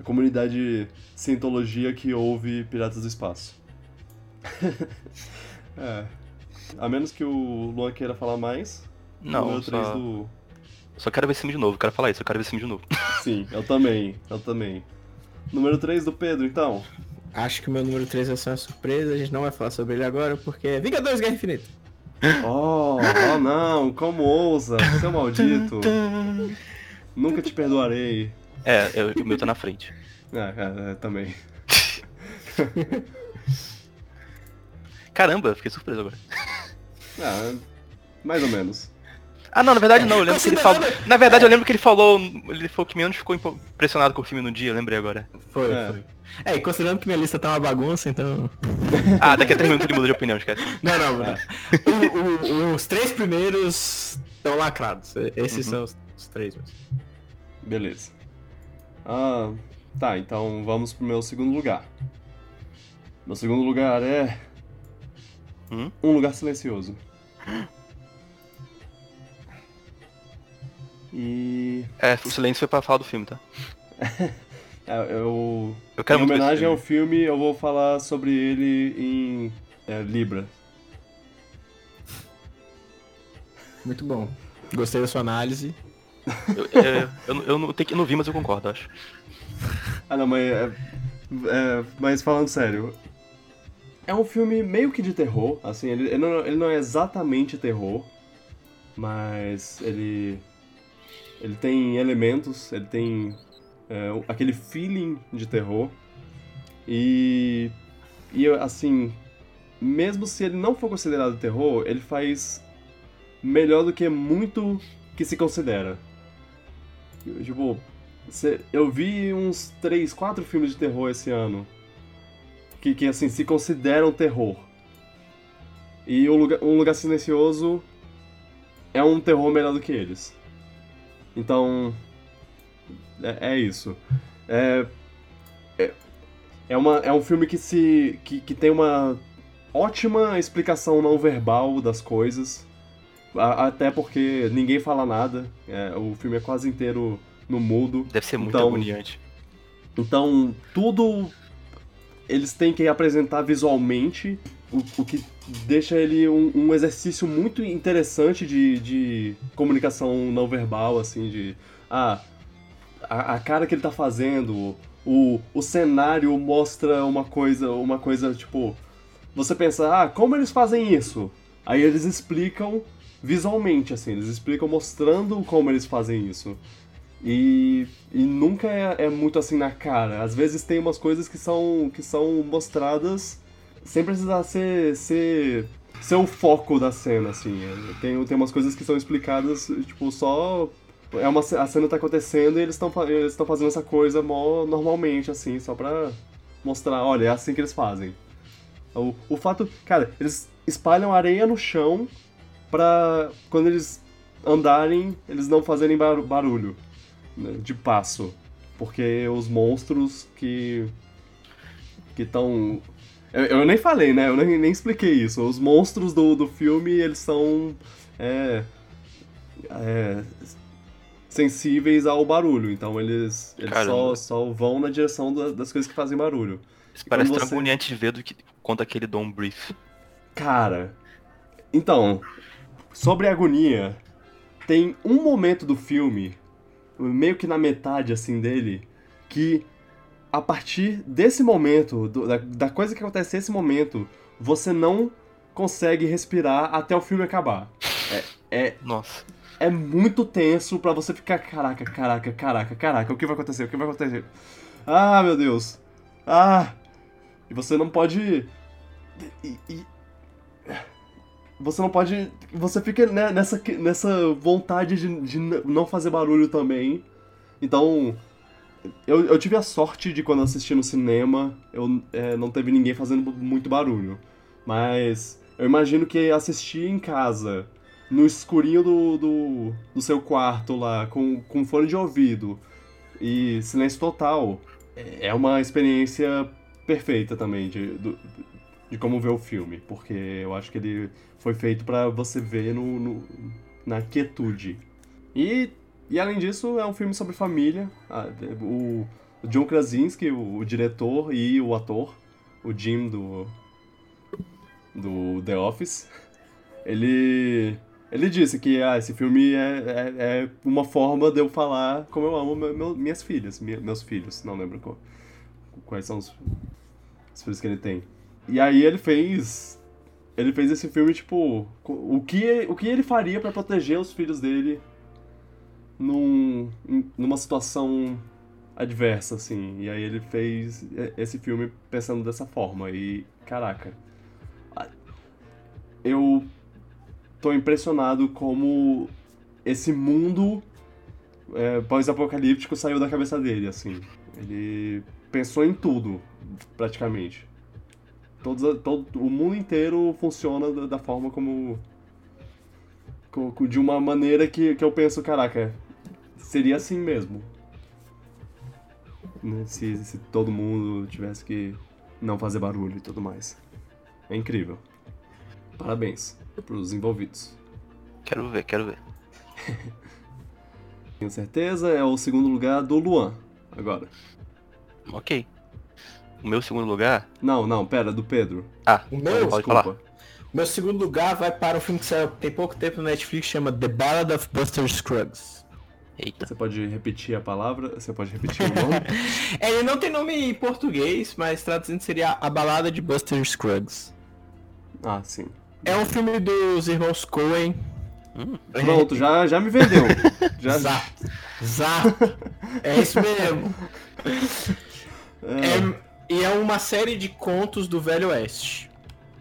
a comunidade cientologia que ouve Piratas do Espaço. é. A menos que o Luan queira falar mais. Não, número três só, do. só quero ver esse filme de novo. Quero falar isso, eu quero ver esse filme de novo. Sim, eu também, eu também. Número 3 do Pedro, então. Acho que o meu número 3 vai ser uma surpresa, a gente não vai falar sobre ele agora, porque é Vingadores Guerra Infinita. Oh, oh não, como ousa, seu maldito. Nunca te perdoarei. É, eu- o meu tá na frente. Ah, é, é, também. Caramba, fiquei surpreso agora. Ah, mais ou menos. Ah, não, na verdade não, eu lembro que ele falou. Na verdade, eu lembro que ele falou. Ele falou que menos ficou impressionado com o filme no dia, eu lembrei agora. Foi, É. foi. É, e considerando que minha lista tá uma bagunça, então. Ah, daqui a três minutos ele muda de opinião, esquece. Não, não, não. O- o- os três primeiros estão lacrados. Esses Uhum. são os, os três mesmo. Beleza. Ah, tá, então vamos pro meu segundo lugar. Meu segundo lugar é. Hum? Um Lugar Silencioso. E. É, o silêncio foi pra falar do filme, tá? é, Eu. Eu quero em homenagem ao filme. filme, eu vou falar sobre ele em. é, Libra. Muito bom. Gostei da sua análise. Eu, é, eu, não- eu, não, tenho que- eu não vi, mas eu concordo, acho. Ah, não, mas. é- é, mas falando sério. É um filme meio que de terror, assim, ele, ele, não, ele não é exatamente terror, mas ele. Ele tem elementos, ele tem é, aquele feeling de terror. E. E assim. Mesmo se ele não for considerado terror, ele faz melhor do que muito que se considera. Tipo, eu vi uns 3, 4 filmes de terror esse ano. Que, que assim, se consideram terror. E o lugar, Um Lugar Silencioso é um terror melhor do que eles. Então. É, é isso. É, é, é, uma, é um filme que se. Que, que tem uma ótima explicação não verbal das coisas. A- até porque ninguém fala nada. É, o filme é quase inteiro no mudo. Deve ser muito Então- agoniante. Então, tudo eles têm que apresentar visualmente, o, o que deixa ele um, um exercício muito interessante de, de comunicação não verbal, assim, de. Ah, a, a cara que ele tá fazendo, o, o cenário mostra uma coisa, uma coisa, tipo. Você pensa, ah, como eles fazem isso? Aí eles explicam visualmente, assim, eles explicam mostrando como eles fazem isso. E, e nunca é, é muito assim na cara. Às vezes tem umas coisas que são, que são mostradas sem precisar ser, ser, ser o foco da cena, assim. Tem, tem umas coisas que são explicadas, tipo, só. É uma, a cena tá acontecendo e eles estão eles fazendo essa coisa mó normalmente, assim, só pra mostrar, olha, é assim que eles fazem. O, o fato. Cara, eles espalham areia no chão pra. Quando eles andarem, eles não fazerem baru- barulho de passo. Porque os monstros que. que estão. Eu, eu nem falei, né? Eu nem, nem expliquei isso. Os monstros do, do filme, eles são. É, é, sensíveis ao barulho. Então eles, eles só, Caramba. só vão na direção da- das coisas que fazem barulho. Isso parece tão você- agoniante de ver do que quanto aquele Don't Brief. Cara, então, sobre a agonia, tem um momento do filme, meio que na metade assim dele, que a partir desse momento, do- da, da coisa que acontece nesse momento, você não consegue respirar até o filme acabar. É, é, Nossa. é muito tenso pra você ficar, caraca, caraca, caraca, caraca, o que vai acontecer? O que vai acontecer? Ah, meu Deus. Ah! E você não pode. e- e- Você não pode. Você fica né, nessa, nessa vontade de, de não fazer barulho também. Então. Eu, eu tive a sorte de quando assisti no cinema, eu é, não teve ninguém fazendo muito barulho. Mas eu imagino que assistir em casa, no escurinho do, do, do seu quarto lá, com, com fone de ouvido e silêncio total, é é uma experiência perfeita também. De, do- de como ver o filme, porque eu acho que ele foi feito pra você ver no, no- na quietude. E, e além disso, é um filme sobre família. Ah, O, John Krasinski, o, o diretor e o ator, o Jim do, do The Office, ele, ele disse que ah, esse filme é, é, é uma forma de eu falar como eu amo meu- minhas filhas, mi- meus filhos, não lembro qual- quais são os, os filhos que ele tem. E aí ele fez. Ele fez esse filme, tipo. O que, o que ele faria pra proteger os filhos dele num, numa situação adversa, assim. E aí ele fez esse filme pensando dessa forma. E, caraca. Eu tô impressionado como esse mundo é, pós-apocalíptico saiu da cabeça dele, assim. Ele pensou em tudo, praticamente. Todos, todo, o mundo inteiro funciona da, da forma como. co- co- De uma maneira que, que eu penso, caraca, seria assim mesmo. Né, Se, se todo mundo tivesse que não fazer barulho e tudo mais. É incrível. Parabéns pros envolvidos. Quero ver, quero ver. Tenho certeza, é o segundo lugar do Luan, agora. Ok. O meu segundo lugar. Não, não, pera, do Pedro. Ah, O meu? pode Desculpa. falar. Meu segundo lugar vai para um filme que saiu tem pouco tempo no Netflix, chama The Ballad of Buster Scruggs. Eita. Você pode repetir a palavra? Você pode repetir o nome? É, ele não tem nome em português, mas traduzindo seria A Balada de Buster Scruggs. ah, sim. É um filme dos irmãos Coen. Hum, Pronto, já, já me vendeu. Já, Exato. Exato. É isso mesmo. É, É- e é uma série de contos do Velho Oeste.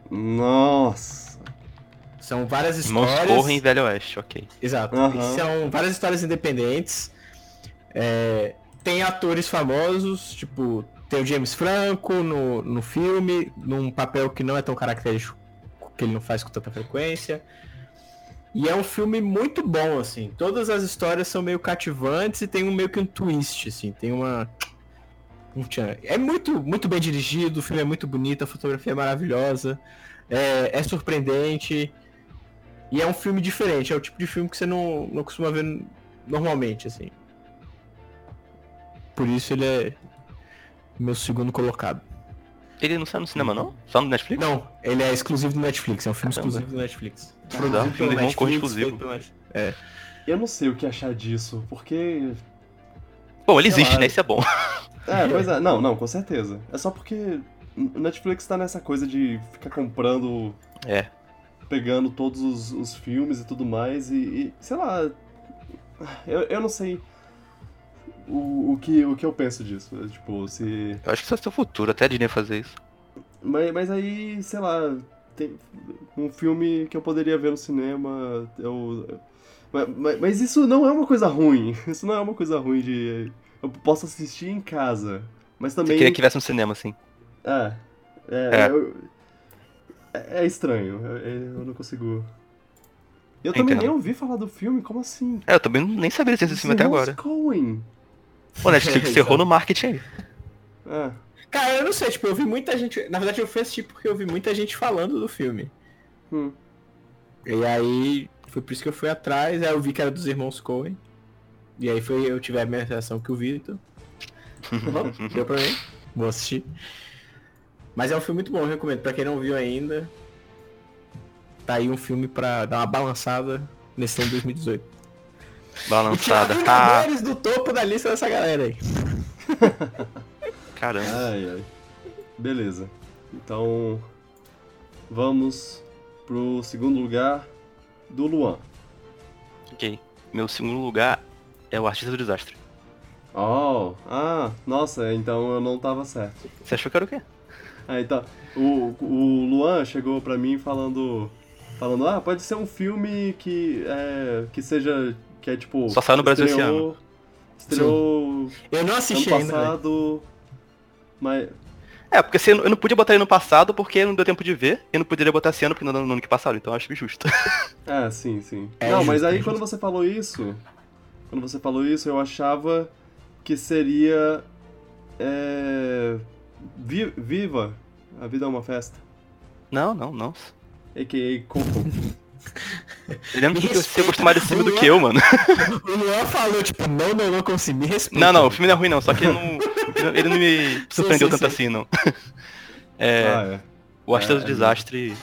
Nossa. São várias histórias. Correm e Velho Oeste, ok. Exato. E São várias histórias independentes. É, tem atores famosos, tipo, tem o James Franco no, no filme, num papel que não é tão característico, que ele não faz com tanta frequência. E é um filme muito bom, assim. Todas as histórias são meio cativantes e tem um meio que um twist, assim. Tem uma. Um tchan. É muito, muito bem dirigido, o filme é muito bonito, a fotografia é maravilhosa, é, é surpreendente. E é um filme diferente, é o tipo de filme que você não, não costuma ver normalmente, assim. Por isso ele é meu segundo colocado. Ele não sai no cinema, não? Só no Netflix? Não, ele é exclusivo do Netflix, é um filme Caramba. exclusivo do Netflix. Produzido pelo filme Netflix, exclusivo. feito pelo Net- Eu não sei o que achar disso, porque. Bom, ele Sei existe, lá. né? Isso é bom. É, pois é. Não, não, com certeza. É só porque o Netflix tá nessa coisa de ficar comprando, É. pegando todos os, os filmes e tudo mais, e, e, sei lá. Eu, eu não sei o, o, que, o que eu penso disso. Tipo, se. Eu acho que isso é seu futuro, até a Disney fazer isso. Mas, mas aí, sei lá, tem um filme que eu poderia ver no cinema, eu... Mas, mas- mas isso não é uma coisa ruim, isso não é uma coisa ruim de... Eu posso assistir em casa, mas Você também... queria que tivesse no cinema, assim. É, é, É. eu- é, é estranho, eu, eu não consigo... Eu também Entendo. nem ouvi falar do filme, como assim? É, eu também nem sabia desse filme até Irmãos agora. Coen. Pô, Netflix Exato. errou no marketing aí. É, Cara, eu não sei, tipo, eu vi muita gente. Na verdade, eu fui assistir porque eu vi muita gente falando do filme. hum. E aí, foi por isso que eu fui atrás, aí eu vi que era dos irmãos Coen. E aí foi, eu tive a mesma reação que o Vitor. Deu pra mim. Vou assistir. Mas é um filme muito bom, eu recomendo. Pra quem não viu ainda, tá aí um filme pra dar uma balançada nesse ano de 2018. E tirar Balançada. Ah, Vingadores do topo da lista dessa galera aí. caramba. Ai, ai. Beleza. Então, vamos pro segundo lugar do Luan. Ok. Meu segundo lugar é o Artista do Desastre. Oh, ah, nossa, então eu não tava certo. Você achou que era o quê? Ah, então, o, o Luan chegou pra mim falando, falando, ah, pode ser um filme que é, que seja, que é tipo... Só saiu no Brasil esse estreou- Estreou Eu não ano assisti ainda. velho. passado, mas... É, porque se- eu não podia botar ele no passado porque não deu tempo de ver, e não poderia botar esse ano porque não no ano que passado, então eu acho justo. É, sim, sim. É não, justo, mas é aí justo. quando você falou isso, quando você falou isso, eu achava que seria. É, vi- viva! A vida é uma festa. Não, não, não. A.K.A. Coco. Eu lembro que você gostou mais desse filme do que eu, mano. O Luan falou, tipo, não, não, não me respeita. Não, não, o filme não é ruim não, só que ele não, ele não me surpreendeu sim, tanto sim. assim, não. É, Ah, é. o Astro é, do é Desastre...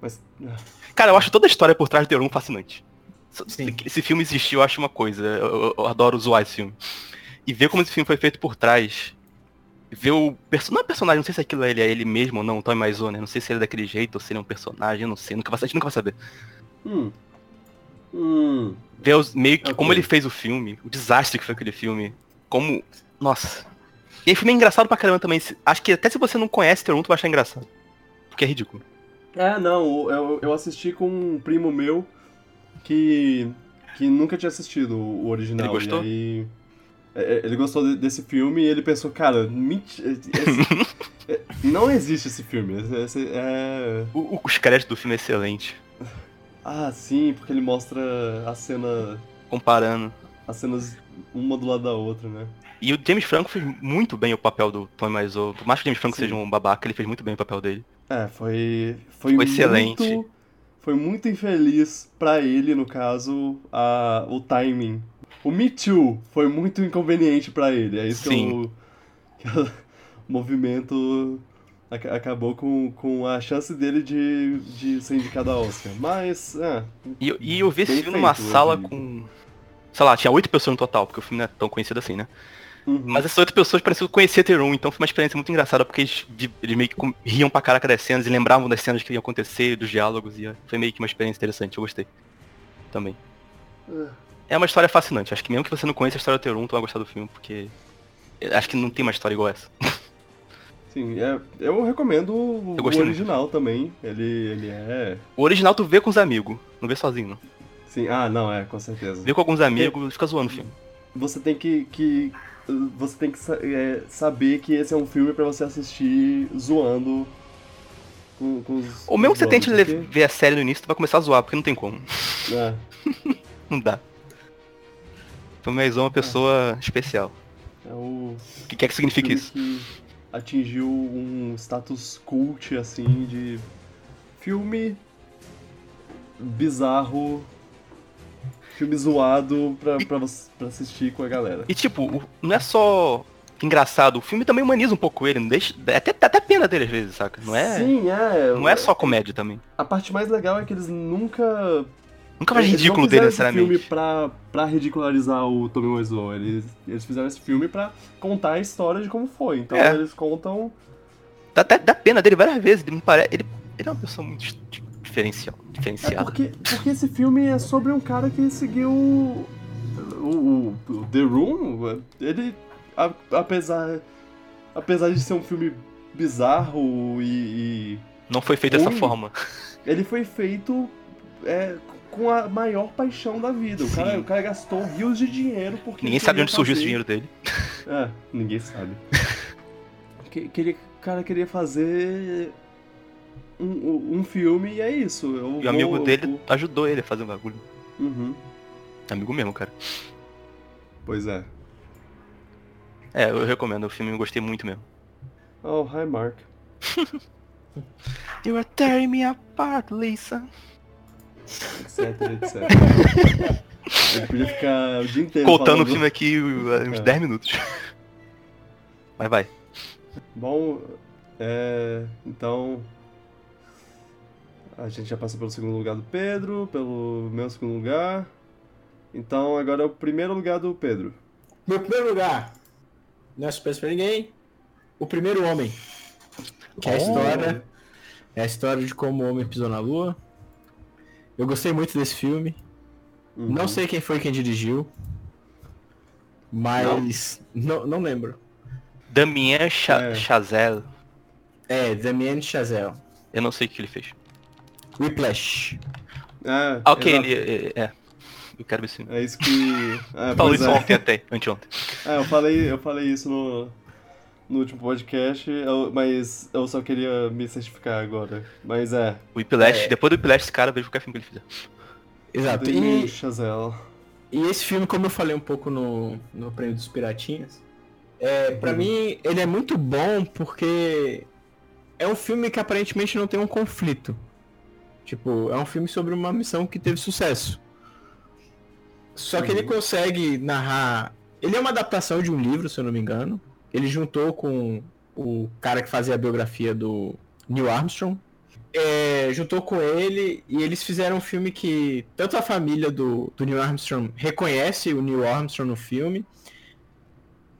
Mas. ah, Cara, eu acho toda a história por trás do The Room fascinante. Sim. Esse filme existiu, eu acho uma coisa. Eu, eu- eu adoro zoar esse filme. E ver como esse filme foi feito por trás. Ver o perso não é personagem, não sei se aquilo ele é ele mesmo ou não, o Tommy Maizone. Não sei se ele é daquele jeito ou se ele é um personagem, eu não sei. Nunca vai, a gente nunca vai saber. Hum. Hum. Ver os, meio que Ok. como ele fez o filme, o desastre que foi aquele filme. Como. Nossa. E aí o filme é engraçado pra caramba também. Se- Acho que até se você não conhece tu vai achar engraçado. Porque é ridículo. É, não, eu, eu assisti com um primo meu que, que nunca tinha assistido o original. Ele gostou? E aí, é, é, ele gostou de- desse filme e ele pensou, cara, menti- esse- é, não existe esse filme. Esse, é... O- os créditos do filme é excelente. Ah, sim, porque ele mostra a cena, Comparando. as cenas uma do lado da outra, né? E o James Franco fez muito bem o papel do Tommy Maizone. Por mais que o James Franco Sim. seja um babaca, ele fez muito bem o papel dele. É, foi. Foi Ficou excelente. Foi muito infeliz pra ele, no caso, a, o timing. O Me Too foi muito inconveniente pra ele. É isso Sim. que, eu, que eu- o movimento aca- acabou com, com a chance dele de, de ser indicado a Oscar. Mas, é. E, eu- e eu vi esse filme numa sala vi. com. Sei lá, tinha oito pessoas no total, porque o filme não é tão conhecido assim, né? Uhum. Mas essas oito pessoas pareciam conhecer The Room, então foi uma experiência muito engraçada, porque eles, eles meio que riam pra caraca das cenas e lembravam das cenas que iam acontecer, dos diálogos, e foi meio que uma experiência interessante, eu gostei. Também. É uma história fascinante, acho que mesmo que você não conheça a história do The Room, tu vai gostar do filme, porque. Acho que não tem uma história igual essa. Sim, é, eu recomendo o, Eu o original também. Ele, ele é. O original tu vê com os amigos, não vê sozinho, não. Sim, ah, não, é, com certeza. Vê com alguns amigos fica zoando o filme. você tem que, que você tem que é, saber que esse é um filme pra você assistir zoando com, com os Ou mesmo que você tente le- ver a série no início, tu vai começar a zoar, porque não tem como. porque- é, Não dá. Então mais uma pessoa especial. é o O que quer que signifique isso? que atingiu um status cult assim de filme bizarro, filme zoado pra, pra, você- pra assistir com a galera. E tipo, não é só engraçado, o filme também humaniza um pouco ele, não deixa. é Até, dá até pena dele às vezes, saca? Não é, Sim, é. não é só comédia também. A parte mais legal é que eles nunca Nunca mais Eles ridículo não dele fizeram esse filme pra, pra ridicularizar o Tommy Wiseau. Eles, eles fizeram esse filme pra contar a história de como foi. Então É. eles contam. Dá até dá pena dele várias vezes. Ele me parece. Ele, ele é uma pessoa muito di- diferencial, É porque, porque esse filme é sobre um cara que seguiu o, o- o The Room. Ele, a- apesar, apesar de ser um filme bizarro e, e Não foi feito dessa Ruim. forma. ele foi feito é, com a maior paixão da vida. O cara, o cara gastou rios de dinheiro porque Ninguém ele sabe onde surgiu esse fazer- dinheiro dele. É, ninguém sabe. que, queria, o cara queria fazer um, um- um filme e é isso. Eu E o amigo dele vou- ajudou ele a fazer o bagulho. Uhum, Amigo mesmo, cara. pois é. É, eu recomendo o filme, eu gostei muito mesmo. Oh, hi Mark. You are tearing me apart, Lisa. Etc, etc. Ele podia ficar o dia inteiro Contando o filme aqui uh, uns É. 10 minutos. Mas vai. Bom, é, então a gente já passou pelo segundo lugar do Pedro, pelo meu segundo lugar. Então agora é o primeiro lugar do Pedro. Meu primeiro lugar, não é surpresa pra ninguém, o primeiro homem. Que é a Oh. história. É a história de como o homem pisou na lua. Eu gostei muito desse filme. Uhum. Não sei quem foi quem dirigiu. Mas. Não, não lembro. Damien Cha É. Chazelle. É, Damien Chazelle. Eu não sei o que ele fez. Whiplash. É, Ah, ok, exato. ele. É, é. Eu quero ver esse filme. É isso que. É, Falei pois isso é. ontem até, anteontem. É, eu falei, eu falei isso no, no último podcast, eu- mas eu só queria me certificar agora. Mas é, O Whiplash, É. depois do Whiplash, esse cara, veja qualquer filme que ele fizer. Exato. E, Chazelle. e esse filme, como eu falei um pouco no, no Prêmio dos Piratinhas, é, pra Uhum. mim ele é muito bom porque é é um filme que aparentemente não tem um conflito. Tipo, é um filme sobre uma missão que teve sucesso. Só que ele Uhum. consegue narrar. Ele é uma adaptação de um livro, se eu não me engano. Ele juntou com o cara que fazia a biografia do Neil Armstrong. É, juntou com ele e eles fizeram um filme que tanto a família do, do Neil Armstrong reconhece o Neil Armstrong no filme,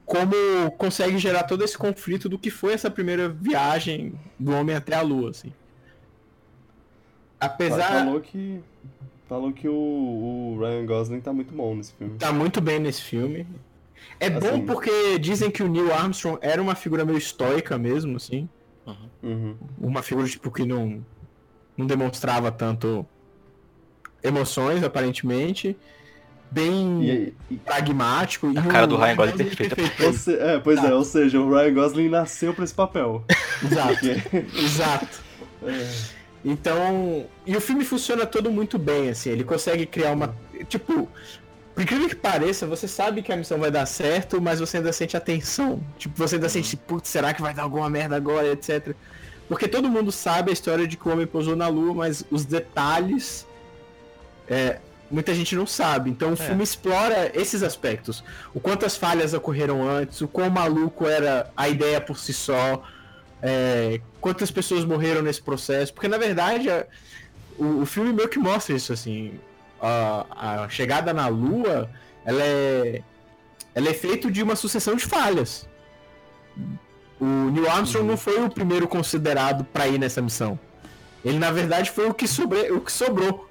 como consegue gerar todo esse conflito do que foi essa primeira viagem do homem até a lua, assim. Apesar. Falou que. Falou que o, o Ryan Gosling tá muito bom nesse filme. Tá muito bem nesse filme. É bom Assim. porque dizem que o Neil Armstrong era uma figura meio estoica mesmo, assim. Uhum. Uma figura, tipo, que não, não demonstrava tanto emoções, aparentemente. Bem E, e- pragmático. e A cara o do Ryan Gosling é perfeita. se- é, pois é, ou seja, o Ryan Gosling nasceu pra esse papel. Exato, exato. é, Então, e o filme funciona todo muito bem, assim, ele consegue criar uma, tipo, por incrível que pareça, você sabe que a missão vai dar certo, mas você ainda sente a tensão. Tipo, você ainda sente, putz, será que vai dar alguma merda agora, etc. Porque todo mundo sabe a história de que o homem pousou na lua, mas os detalhes é, muita gente não sabe. Então o filme explora esses aspectos. O quanto as falhas ocorreram antes, o quão maluco era a ideia por si só, é, quantas pessoas morreram nesse processo. Porque na verdade a- o, o filme meio que mostra isso assim. A, a chegada na Lua, ela é, ela é feito de uma sucessão de falhas. O Neil Armstrong não foi o primeiro considerado para ir nessa missão. Ele na verdade foi o que, sobre, o que sobrou.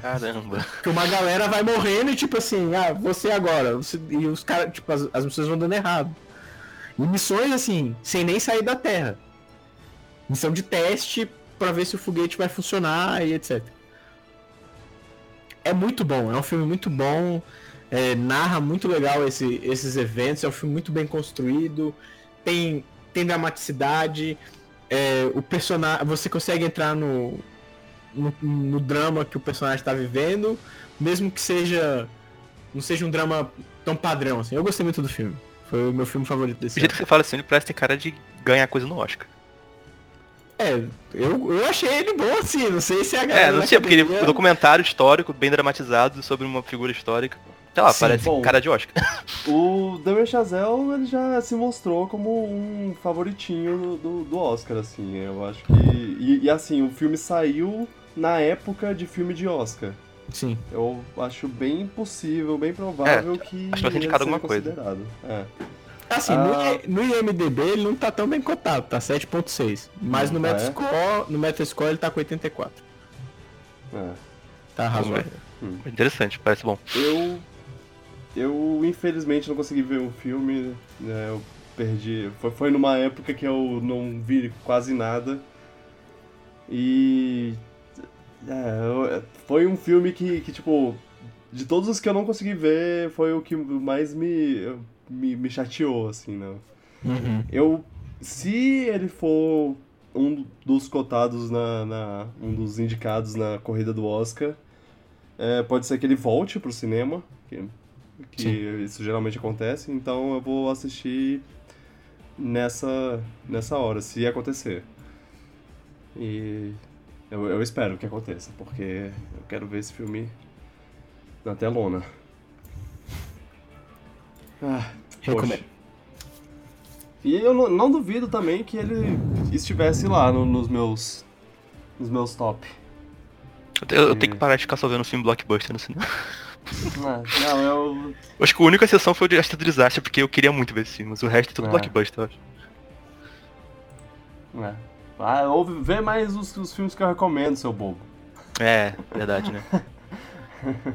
Caramba. Que uma galera vai morrendo e tipo assim, ah, você agora. Você- e os caras, tipo, as, as missões vão dando errado. E missões assim, sem nem sair da Terra. Missão de teste pra ver se o foguete vai funcionar e etc. É muito bom, é um filme muito bom. é, narra muito legal esse- esses eventos, é um filme muito bem construído, tem, tem dramaticidade, é, o personagem. Você consegue entrar no, no, no drama que o personagem está vivendo, mesmo que seja. não seja um drama tão padrão assim. Eu gostei muito do filme. Foi o meu filme favorito desse Do jeito ano. que você fala assim, ele parece ter cara de ganhar coisa no Oscar. É, eu, eu achei ele bom assim, não sei se a É, galera. não da sei, porque ele um documentário histórico, bem dramatizado, sobre uma figura histórica. Sei lá, Sim, parece bom. cara de Oscar. O Damien Chazelle ele já se mostrou como um favoritinho do, do, Oscar, assim. Eu acho que. E, e, assim, o filme saiu na época de filme de Oscar. Sim. Eu acho bem possível, bem provável que. acho que vai ser ele indicado seja alguma coisa. considerado. É. Assim, Ah. no, IMDB ele não tá tão bem cotado, tá 7.6. Mas no Ah, é? Metascore, no Metascore ele tá com 84. é. Tá razoável. Interessante, parece bom. Eu. Eu, infelizmente, não consegui ver o filme. né, eu perdi. Foi, foi numa época que eu não vi quase nada. E. É, eu- foi um filme que, que, tipo. De todos os que eu não consegui ver, foi o que mais me, me, me chateou, assim, né? Uhum. Eu. Se ele for um dos cotados na. na- um dos indicados na corrida do Oscar, é, pode ser que ele volte pro cinema. Que, que isso geralmente acontece, então eu vou assistir nessa, nessa hora, se acontecer. E eu, eu espero que aconteça, porque eu quero ver esse filme na telona. Ah, Recomendo. E eu não, não duvido também que ele estivesse lá no- nos meus nos meus top. Eu, eu tenho que parar de ficar só vendo filme blockbuster no cinema. Ah, não, eu Eu acho que a única exceção foi o de Astro do Desastre, porque eu queria muito ver esse filme, mas o resto é tudo É. blockbuster, eu acho. É. Ah, ouve, vê mais os, os filmes que eu recomendo, seu bobo. É, verdade, né?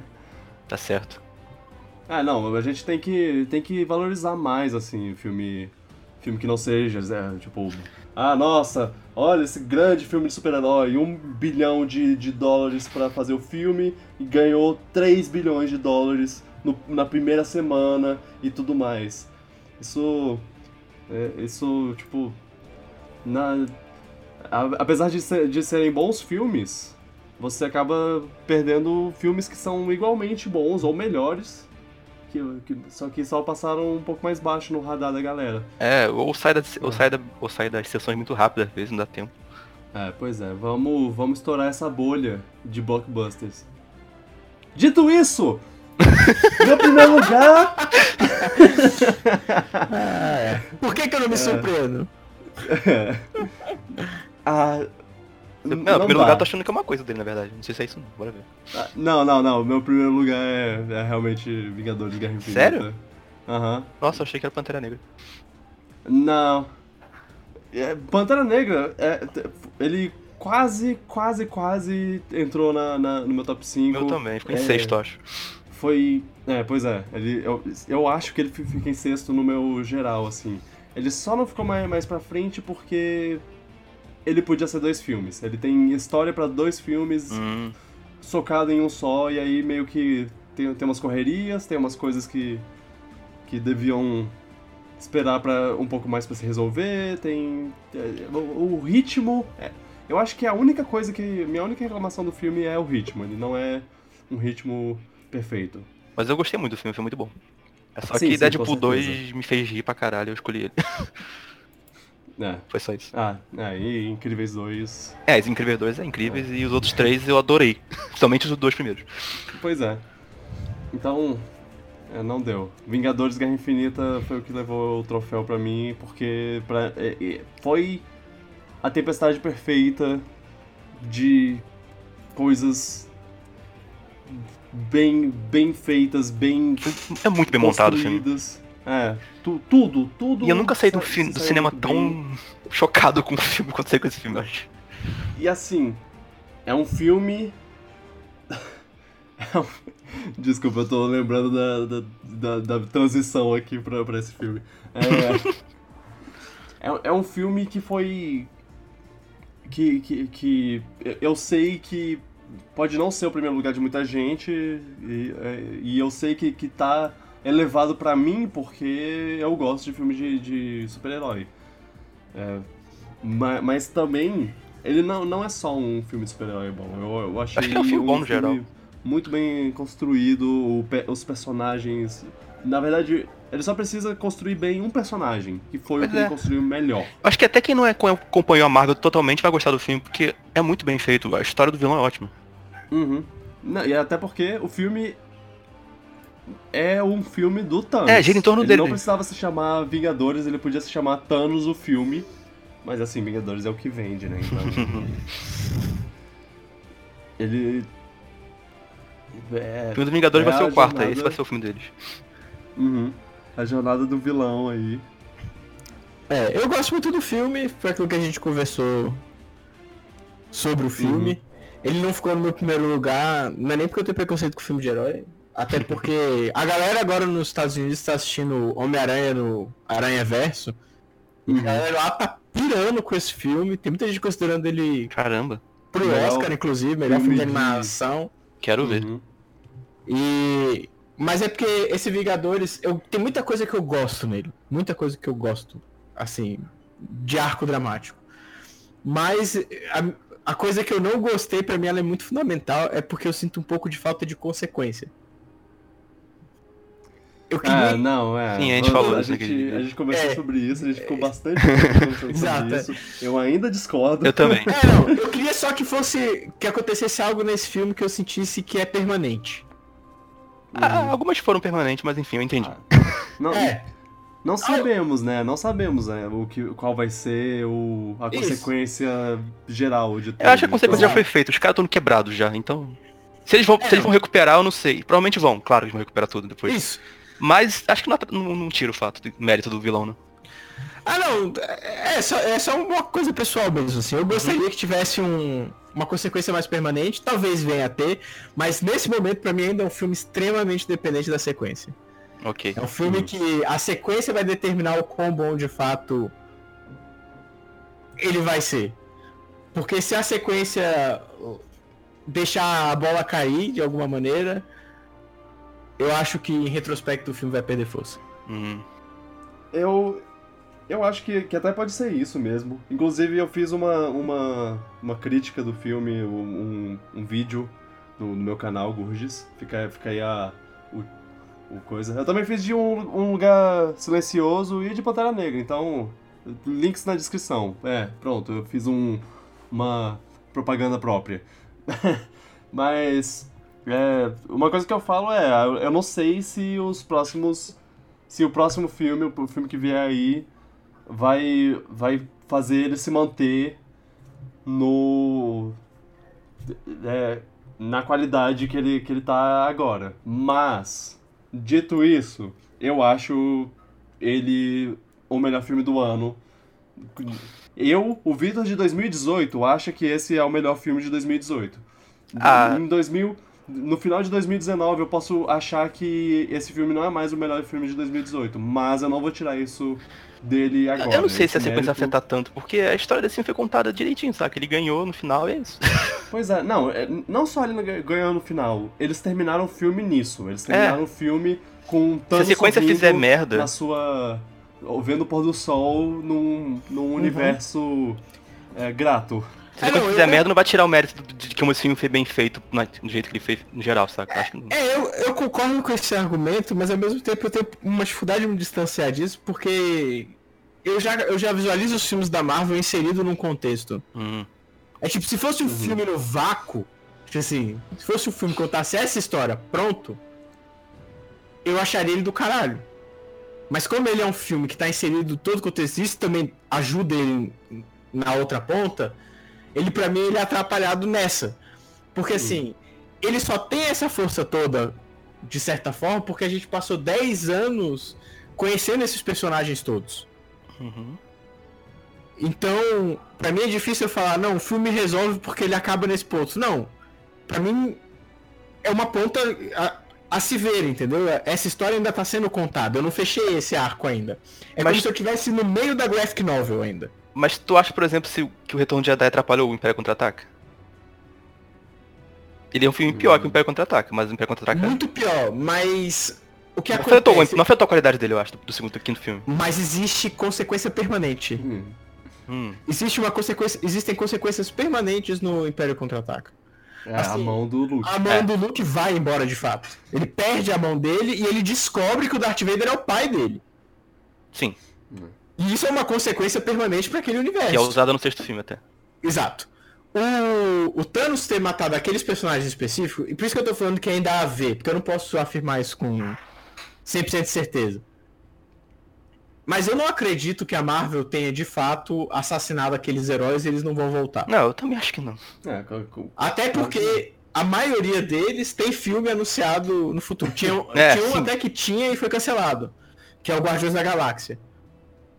tá certo. Ah, não, a gente tem que, tem que valorizar mais, assim, filme, filme que não seja, é, tipo... Ah, nossa, olha esse grande filme de super-herói, um bilhão de, de dólares pra fazer o filme e ganhou 3 bilhões de dólares no- na primeira semana e tudo mais. Isso... é, isso, tipo... Na, a- apesar de, ser- de serem bons filmes, você acaba perdendo filmes que são igualmente bons ou melhores que, que- só que só passaram um pouco mais baixo no radar da galera. É, ou sai, da, ou, É. sai da, ou sai das sessões muito rápido, às vezes não dá tempo. É, pois é, vamos, vamos estourar essa bolha de blockbusters. Dito isso, meu primeiro lugar. Ah, é. Por que, que eu não me surpreendo? ah, Não, não em primeiro dá. lugar eu tô achando que é uma coisa dele, na verdade. Não sei se é isso não, bora ver. Ah, Não, não, não. Meu primeiro lugar é, é realmente Vingadores de Guerra Infinita. Sério? Aham. Nossa, eu achei que era Pantera Negra. Não. É, Pantera Negra, é, ele quase, quase, quase entrou na, na- no meu top 5. Eu também, ficou em É, sexto, acho. Foi. É, pois é. Ele, eu, eu acho que ele fi- fica em sexto no meu geral, assim. Ele só não ficou mais, mais pra frente porque ele podia ser dois filmes. Ele tem história pra dois filmes Hum, socado em um só, e aí meio que tem, tem umas correrias, tem umas coisas que, que deviam esperar para um pouco mais pra se resolver, tem. é, O, o ritmo. é, eu acho que a única coisa que. Minha única reclamação do filme é o ritmo. Ele não é um ritmo perfeito. mas eu gostei muito do filme, foi muito bom. É só Sim, que sim, Deadpool com 2 certeza. me fez rir pra caralho, eu escolhi ele. É. Foi só isso. Ah, é, e Incríveis 2. É, os Incríveis 2 é incríveis e os outros três eu adorei. Principalmente os dois primeiros. Pois é. Então. é, não deu. Vingadores Guerra Infinita foi o que levou o troféu pra mim, porque pra, é, é, foi a tempestade perfeita de coisas bem, bem feitas, bem É muito bem montado o filme. É, tu- tudo, tudo. E eu nunca saí do, sa- do cinema tão bem. chocado com o filme quanto saí com esse filme, eu acho. E assim, é um filme. É Desculpa, eu tô lembrando da, da, da, da transição aqui pra, pra esse filme. É, é, é um filme que foi. Que, que, que eu sei que pode não ser o primeiro lugar de muita gente, e, é, e eu sei que, que tá elevado pra mim porque eu gosto de filme de, de super-herói. É, ma- mas também ele não, não é só um filme de super-herói bom. Eu, eu achei ele é um filme bom no geral. muito bem construído, o os personagens. Na verdade, ele só precisa construir bem um personagem, que foi Pois o que ele é. construiu melhor. Acho que até quem não é, acompanhou a Marvel totalmente vai gostar do filme, porque é muito bem feito. A história do vilão é ótima. Uhum. Não, e até porque o filme é um filme do Thanos. É, gira em torno ele dele. não precisava se chamar Vingadores, ele podia se chamar Thanos o filme. Mas assim, Vingadores é o que vende, né? Então. ele. É, O filme do Vingadores É vai ser a o quarto, aí jornada- esse vai ser o filme deles. uhum. A jornada do vilão aí. É, eu gosto muito do filme, foi aquilo que a gente conversou sobre o filme. Ele não ficou no meu primeiro lugar, não é nem porque eu tenho preconceito com filme de herói, até porque a galera agora nos Estados Unidos está assistindo Homem-Aranha no Aranha Verso. E Uhum. a galera lá tá pirando com esse filme, tem muita gente considerando ele Caramba, pro Melhor Oscar, inclusive, melhor filme de de- animação. quero ver. Uhum. E. Mas é porque esse Vingadores, eu... tem muita coisa que eu gosto nele. Muita coisa que eu gosto, assim, de arco dramático. Mas a, a coisa que eu não gostei, pra mim, ela é muito fundamental, é porque eu sinto um pouco de falta de consequência. Eu queria. Ah, não, é. Sim, a gente falou a gente, a gente conversou É. sobre isso, a gente ficou bastante conversando Exato, sobre é. isso. Eu ainda discordo. Eu também. É, não, eu queria só que fosse. que acontecesse algo nesse filme que eu sentisse que é permanente. Ah, algumas foram permanentes, mas enfim, eu entendi. Não, É, não sabemos, né? Não sabemos né, o que, qual vai ser o, a Isso. consequência geral de tudo. Eu acho que a consequência já Exato. foi feita, os caras estão quebrados já, então. Se eles, vão, É, se eles vão recuperar, eu não sei. Provavelmente vão, claro que eles vão recuperar tudo depois. isso. Mas acho que não, não, não tira o fato do mérito do vilão, não. Ah, não, é é só, é só uma coisa pessoal mesmo, assim. Eu gostaria que tivesse um, uma consequência mais permanente, talvez venha a ter, mas nesse momento, pra mim, ainda é um filme extremamente dependente da sequência. Ok. É um filme Uhum. que a sequência vai determinar o quão bom de fato ele vai ser. Porque se a sequência deixar a bola cair de alguma maneira, eu acho que em retrospecto o filme vai perder força. Hum. Eu, eu acho que, que até pode ser isso mesmo. Inclusive, eu fiz uma, uma, uma crítica do filme, um, um vídeo no, no meu canal, Gurgis. Fica, fica aí a, o, o coisa. Eu também fiz de um, um lugar silencioso e de Pantera Negra, então links na descrição. É, pronto, eu fiz um, uma propaganda própria. Mas é, uma coisa que eu falo é, eu não sei se os próximos, se o próximo filme, o filme que vier aí, vai, vai fazer ele se manter no é, na qualidade que ele, que ele tá agora. Mas, dito isso, eu acho ele o melhor filme do ano. Eu, o Vitor de 2018, acha que esse é o melhor filme de 2018. Ah. Em 2000, no final de 2019 eu posso achar que esse filme não é mais o melhor filme de 2018, mas eu não vou tirar isso dele agora. Eu não sei se a sequência mérito- afeta tanto, porque a história desse filme foi contada direitinho, sabe? Que ele ganhou no final é isso. Pois é, não, é, não só ele ganhou no final, eles terminaram o filme nisso. Eles terminaram o filme com É. Se a sequência fizer merda, na sua. vendo o pôr do sol num, num universo é, grato. Se É, não, fizer eu- merda, não vai tirar o mérito de que esse filme foi bem feito na- do jeito que ele fez no geral, saca? Acho que... É, eu, eu concordo com esse argumento, mas ao mesmo tempo eu tenho uma dificuldade de me distanciar disso, porque eu já, eu já visualizo os filmes da Marvel inserido num contexto. Hum. É tipo, se fosse um filme no vácuo, tipo assim, se fosse um filme que contasse essa história pronto, eu acharia ele do caralho. Mas como ele é um filme que tá inserido todo o contexto, isso também ajuda ele na outra ponta, ele pra mim ele é atrapalhado nessa. Porque assim, ele só tem essa força toda, de certa forma, porque a gente passou 10 anos conhecendo esses personagens todos. Uhum. Então, pra mim é difícil eu falar, não, o filme resolve porque ele acaba nesse ponto. Não. Pra mim é uma ponta a, a se ver, entendeu? Essa história ainda tá sendo contada. Eu não fechei esse arco ainda. É Mas- como se eu estivesse no meio da graphic novel ainda. Mas tu acha, por exemplo, se, o- que o Retorno de Jedi atrapalhou o Império Contra-Ataca? Ele é um filme pior que o Império Contra-Ataca, mas o Império Contra-Ataca Muito pior, mas o que não afetou, acontece... não afetou a qualidade dele, eu acho, do, do segundo e quinto filme. Mas existe consequência permanente. Hum. Hum. Existe uma consequência, existem consequências permanentes no Império Contra-Ataca. É a Assim, mão do Luke. A mão É. do Luke vai embora de fato. Ele perde a mão dele e ele descobre que o Darth Vader é o pai dele. Sim, E isso é uma consequência permanente para aquele universo. que é usada no sexto filme até. Exato. O, o Thanos ter matado aqueles personagens específicos, e por isso que eu tô falando que ainda há a ver, porque eu não posso afirmar isso com 100% de certeza. Mas eu não acredito que a Marvel tenha de fato assassinado aqueles heróis e eles não vão voltar. Não, eu também acho que não. É, Até porque a maioria deles tem filme anunciado no futuro. Tinha, um- É, tinha um sim. até que tinha e foi cancelado. Que é o Guardiões da Galáxia.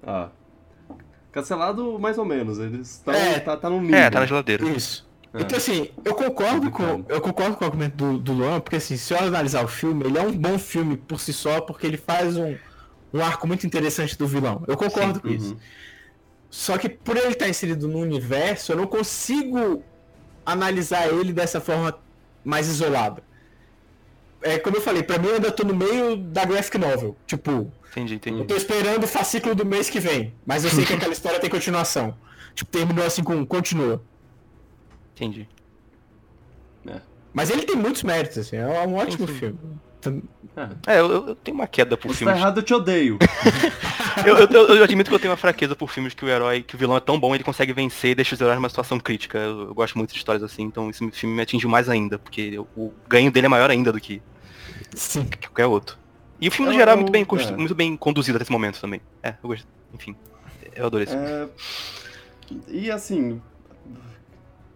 Ah. Cancelado mais ou menos, eles estão. É. Tá, tá num nível. É, tá na geladeira. Isso. É. Então assim, eu concordo com. Eu concordo com o argumento do, do Luan, porque assim, se eu analisar o filme, ele é um bom filme por si só, porque ele faz um, um arco muito interessante do vilão. Eu concordo com isso. Uhum. Só que por ele estar inserido no universo, eu não consigo analisar ele dessa forma mais isolada. É como eu falei, pra mim eu ainda tô no meio da graphic novel. Tipo, Entendi, entendi. eu tô esperando o fascículo do mês que vem, mas eu sei que aquela história tem continuação. Tipo, terminou assim com continua. Entendi. Mas ele tem muitos méritos, assim, é um ótimo Sim, sim. filme. É, eu, eu- tenho uma queda por Você tá filmes. errado, eu te odeio. Eu, eu, eu- eu admito que eu tenho uma fraqueza por filmes que o herói, que o vilão é tão bom, ele consegue vencer e deixa os heróis numa situação crítica. Eu, eu gosto muito de histórias assim, então esse filme me atingiu mais ainda, porque eu- o ganho dele é maior ainda do que, Sim. que qualquer outro. E o filme no Eu- geral é muito bem, constru- é. muito bem conduzido até esse momento também. É, eu gosto. Enfim. Eu adorei esse filme. É, e assim,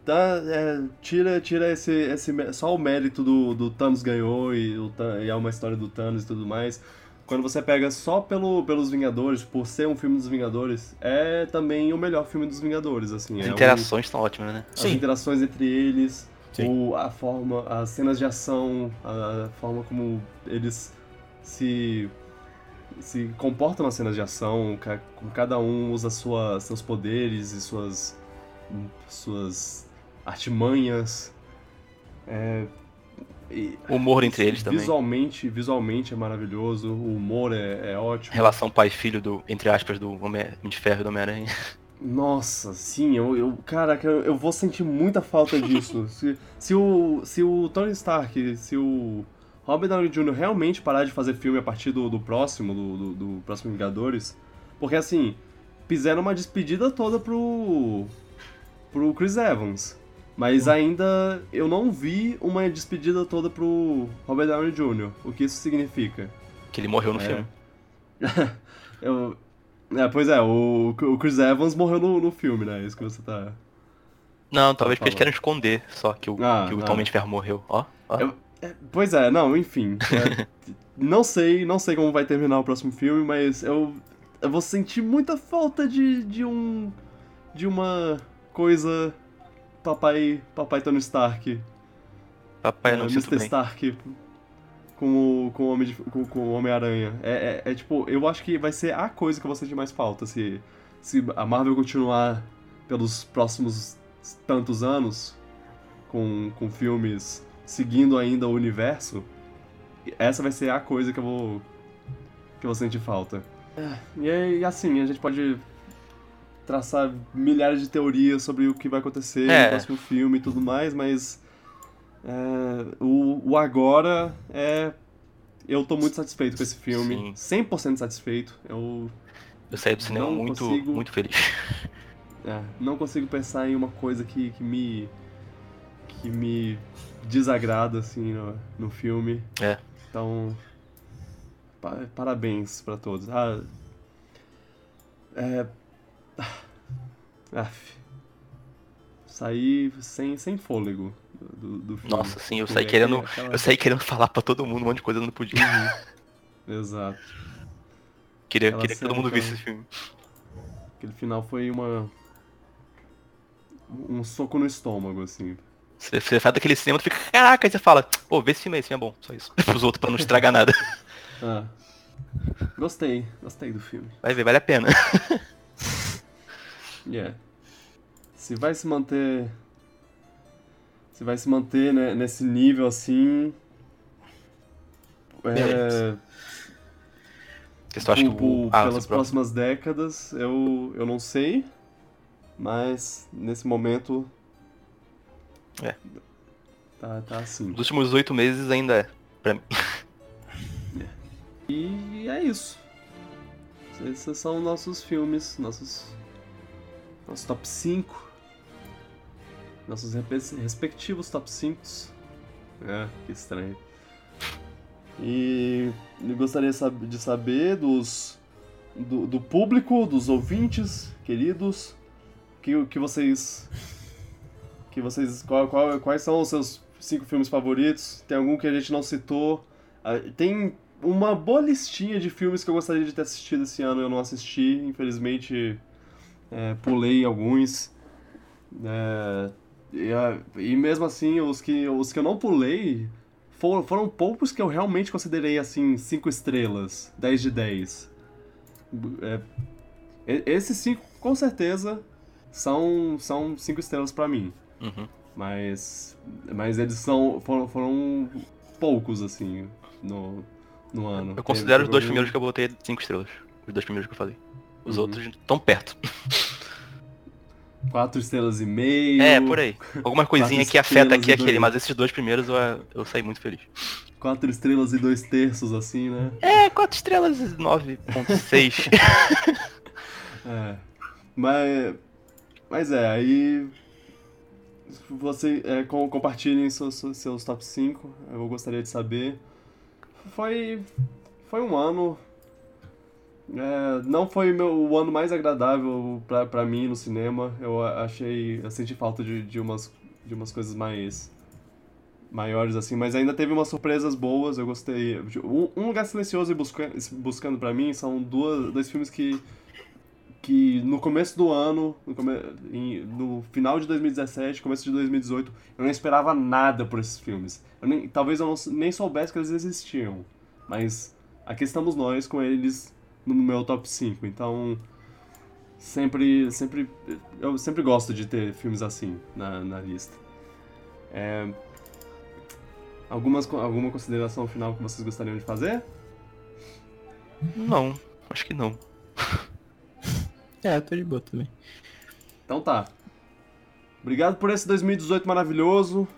dá, é, tira, tira esse, esse, só o mérito do, do Thanos ganhou e, o, e é uma história do Thanos e tudo mais. Quando você pega só pelo, pelos Vingadores, por ser um filme dos Vingadores, é também o melhor filme dos Vingadores, assim. As é um- interações são ótimas, né? as Sim. interações entre eles, Sim. o, a forma, as cenas de ação, a forma como eles se se comportam nas cenas de ação, como cada um usa sua, seus poderes e suas suas artimanhas. É, e O humor entre eles também. Visualmente, visualmente é maravilhoso, o humor é, é ótimo. Relação pai e filho do, entre aspas, do Homem de Ferro e do Homem-Aranha. Nossa, sim, eu, eu caraca, eu, eu vou sentir muita falta disso. se, se o se o Tony Stark, se o Robert Downey Jr. realmente parar de fazer filme a partir do, do próximo, do, do, do próximo Vingadores. Porque assim, fizeram uma despedida toda pro. pro Chris Evans. Mas ainda eu não vi uma despedida toda pro Robert Downey Jr. O que isso significa? Que ele morreu no É. filme. Eu, é, pois é, o, o Chris Evans morreu no, no filme, né? Isso que você tá. Não, talvez porque eles querem esconder só que o, Ah, que o ah. Tom Homem de Ferro morreu. Ó, ó. Eu- É, pois é, não, enfim. É, não sei, não sei como vai terminar o próximo filme, mas eu, eu vou sentir muita falta de, de um. de uma coisa. Papai. Papai Tony Stark. Papai é, não Mr. sinto bem. Com o, com o Homem de- com, com o Homem-Aranha. É, é, é tipo, eu acho que vai ser a coisa que eu vou sentir mais falta se, se a Marvel continuar pelos próximos tantos anos com, com filmes seguindo ainda o universo. Essa vai ser a coisa que eu vou que eu vou sentir falta. É, E aí, assim, a gente pode traçar milhares de teorias sobre o que vai acontecer É. no próximo filme e tudo mais, mas é, o, o agora é. Eu tô muito satisfeito com esse filme. 100% satisfeito. Eu Eu saí do cinema muito, consigo. muito feliz. é, não consigo pensar em uma coisa que, que me. que me desagrada, assim, no, no filme. É. Então. pa- parabéns pra todos. Ah, é. Af. Saí sem, sem fôlego do, do filme. Nossa, sim, eu Porque saí é querendo. aquela- Eu saí querendo falar pra todo mundo um monte de coisa, eu não podia. Exato. Queria, queria que todo mundo visse esse filme. Aquele final foi uma. Um soco no estômago, assim. Você, você sai daquele cinema, tu fica, caraca, aí você fala, pô, vê esse filme aí, esse filme é bom, só isso. Os outros pra não estragar nada. Ah. Gostei, gostei do filme. Vai ver, vale a pena. Yeah. Se vai se manter. Se vai se manter né, nesse nível assim. É. Você acha que o. Ah, pelas você- próximas décadas, eu, eu não sei. Mas nesse momento. É. Tá, tá assim. Os últimos oito meses ainda é. Pra mim. E é isso. Esses são nossos filmes, nossos. Nossos top 5. Nossos respectivos top 5. É, que estranho. E gostaria de saber dos. Do, do público, dos ouvintes, queridos, que, que vocês. Que vocês. Qual, qual- quais são os seus cinco filmes favoritos? Tem algum que a gente não citou? Ah, Tem uma boa listinha de filmes que eu gostaria de ter assistido esse ano eu não assisti, infelizmente é, pulei alguns. É, e, a- e mesmo assim, os que, os que eu não pulei foram, foram poucos que eu realmente considerei assim, 5 estrelas, 10 de 10. É, esses cinco, com certeza, são 5 são cinco estrelas pra mim. Uhum. Mas, mas eles são, foram, foram poucos, assim, no, no ano. Eu considero os dois Teve- primeiros que eu botei cinco estrelas. Os dois primeiros que eu falei. Os Uhum. outros estão perto. Quatro estrelas e meio. É, por aí. Alguma coisinha que afeta aqui aquele, dois. mas esses dois primeiros eu, eu saí muito feliz. Quatro estrelas e dois terços, assim, né? É, quatro estrelas e 9.6. É. Mas, mas é, aí você é, com- compartilhem seus, seus- seus top 5, eu gostaria de saber. Foi, foi um ano. É, não foi meu, o ano mais agradável pra mim no cinema. Eu achei. Eu senti falta de, de, umas, de umas coisas mais. maiores assim, mas ainda teve umas surpresas boas, eu gostei. Um, um Lugar Silencioso e Busca, Buscando pra mim são duas, dois filmes que que no começo do ano, no, come- em- no final de 2017, começo de 2018, eu não esperava nada por esses filmes. Eu nem- talvez eu não, nem soubesse que eles existiam, mas aqui estamos nós com eles no meu top 5, então sempre, sempre, eu sempre gosto de ter filmes assim na, na lista. É, algumas, alguma consideração final que vocês gostariam de fazer? não, acho que não. É, eu tô de boa também. Então tá. Obrigado por esse 2018 maravilhoso.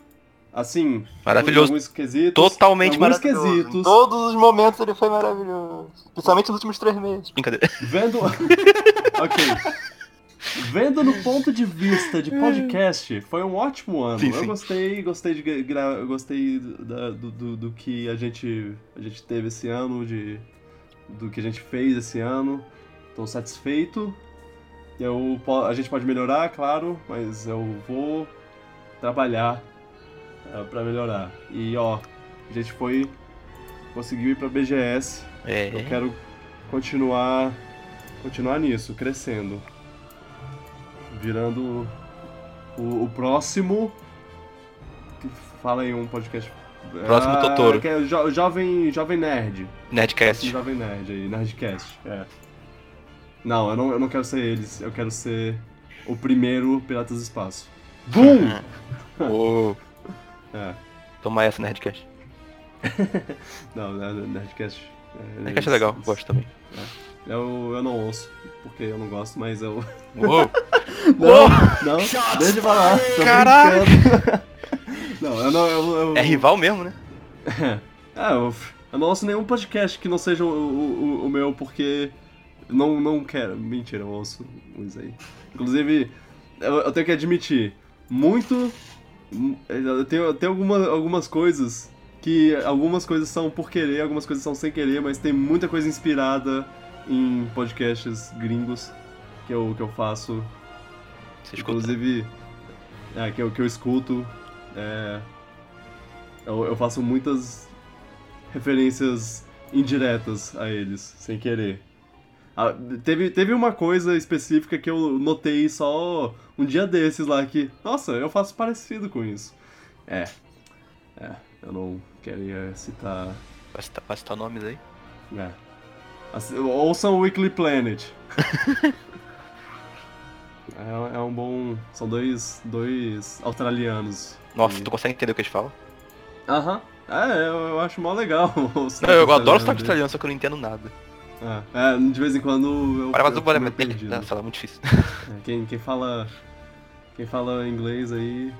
Assim, Maravilhoso. em alguns quesitos, Totalmente em maravilhoso. Em todos os momentos ele foi maravilhoso. Principalmente nos últimos três meses. Brincadeira. Vendo. ok. Vendo no ponto de vista de podcast, foi um ótimo ano. Sim, eu sim. gostei, gostei de gra- eu gostei da- do, do, do que a gente, a gente teve esse ano, de, do que a gente fez esse ano. Tô satisfeito. Eu, a gente pode melhorar, claro, mas eu vou trabalhar é, pra melhorar. E ó, a gente foi. Conseguiu ir pra BGS. Eu É. quero continuar continuar nisso, crescendo. Virando o, o próximo. que Fala aí um podcast. Próximo Totoro. que é jo- jovem, jovem Nerd. Nerdcast. Jovem Nerd aí, Nerdcast. É. Não, eu não, eu não quero ser eles, eu quero ser o primeiro Piratas do Espaço. Boom! Ô, É. Toma essa, Nerdcast. Não, né, Nerdcast. Nerdcast é legal, gosto também. Eu, eu não ouço, porque eu não gosto, mas eu. Uou. Não, não, deixa eu falar. Caralho. Não, eu não. Eu, eu, É rival mesmo, né? É, eu, eu não ouço nenhum podcast que não seja o, o, o meu, porque não, não quero. Mentira, eu ouço uns aí. Inclusive, eu, eu tenho que admitir, muito. Eu tenho, eu tenho alguma, algumas coisas que. Algumas coisas são por querer, algumas coisas são sem querer, mas tem muita coisa inspirada em podcasts gringos que eu, que eu faço Você. Inclusive, é, que, eu, que eu escuto, é, eu, eu faço muitas referências indiretas a eles, sem querer. Ah, teve, teve uma coisa específica que eu notei só um dia desses lá que, nossa, eu faço parecido com isso. É, é, eu não queria citar. Vai citar, vai citar nomes aí. É. Assim, ouçam o Weekly Planet. é, é um bom. São dois, dois australianos. Nossa, E- tu consegue entender o que eles falam? Aham. É, eu, eu acho mó legal. Não, eu adoro sotaque australiano, só que eu não entendo nada. É, é, de vez em quando eu. Para, eu o bora, fico meio perdido. Não, lá, muito difícil. É, quem, quem fala. Quem fala inglês aí,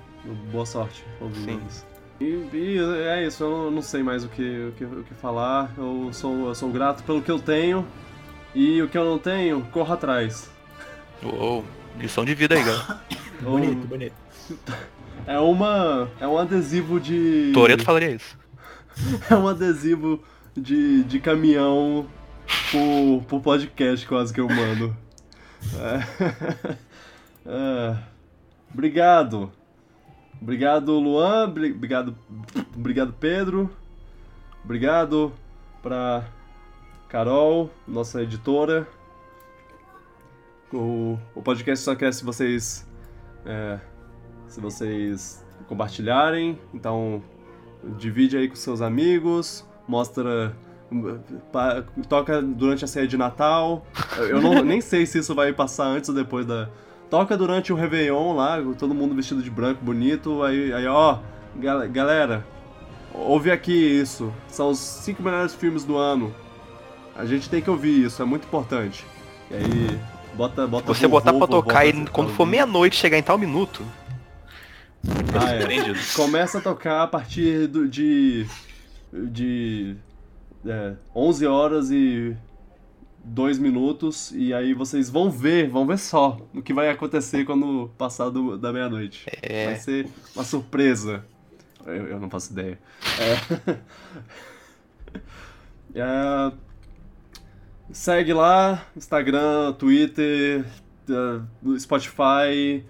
boa sorte ouvindo Sim. isso. E, e é isso, eu não, não sei mais o que, o, que, o que falar. Eu sou, eu sou grato pelo que eu tenho. E o que eu não tenho, corra atrás. Uou, lição de vida aí, galera. Bonito, bonito. É uma. É um adesivo de. Toreto falaria isso. É um adesivo de, de caminhão pro, pro podcast quase que eu mando. É. É. Obrigado. Obrigado, Luan. Bri- Obrigado, obrigado Pedro. Obrigado pra Carol, nossa editora. O, o podcast só cresce se vocês. é, se vocês compartilharem. Então, divide aí com seus amigos, mostra. Toca durante a ceia de Natal. Eu não, nem sei se isso vai passar antes ou depois da. Toca durante o Réveillon lá, todo mundo vestido de branco, bonito. Aí, aí ó, gal- galera, ouve aqui isso. São os cinco melhores filmes do ano. A gente tem que ouvir isso, é muito importante. E aí, bota. bota Você botar vovô, pra vovó tocar e pra- quando pra for meia-noite chegar em tal minuto. Ah, é. Começa a tocar a partir do- de. de. É, 11 horas e 2 minutos, e aí vocês vão ver, vão ver só o que vai acontecer quando passar do- da meia-noite. É. Vai ser uma surpresa. Eu, eu não faço ideia. É. É, Segue lá, Instagram, Twitter, eh, Spotify,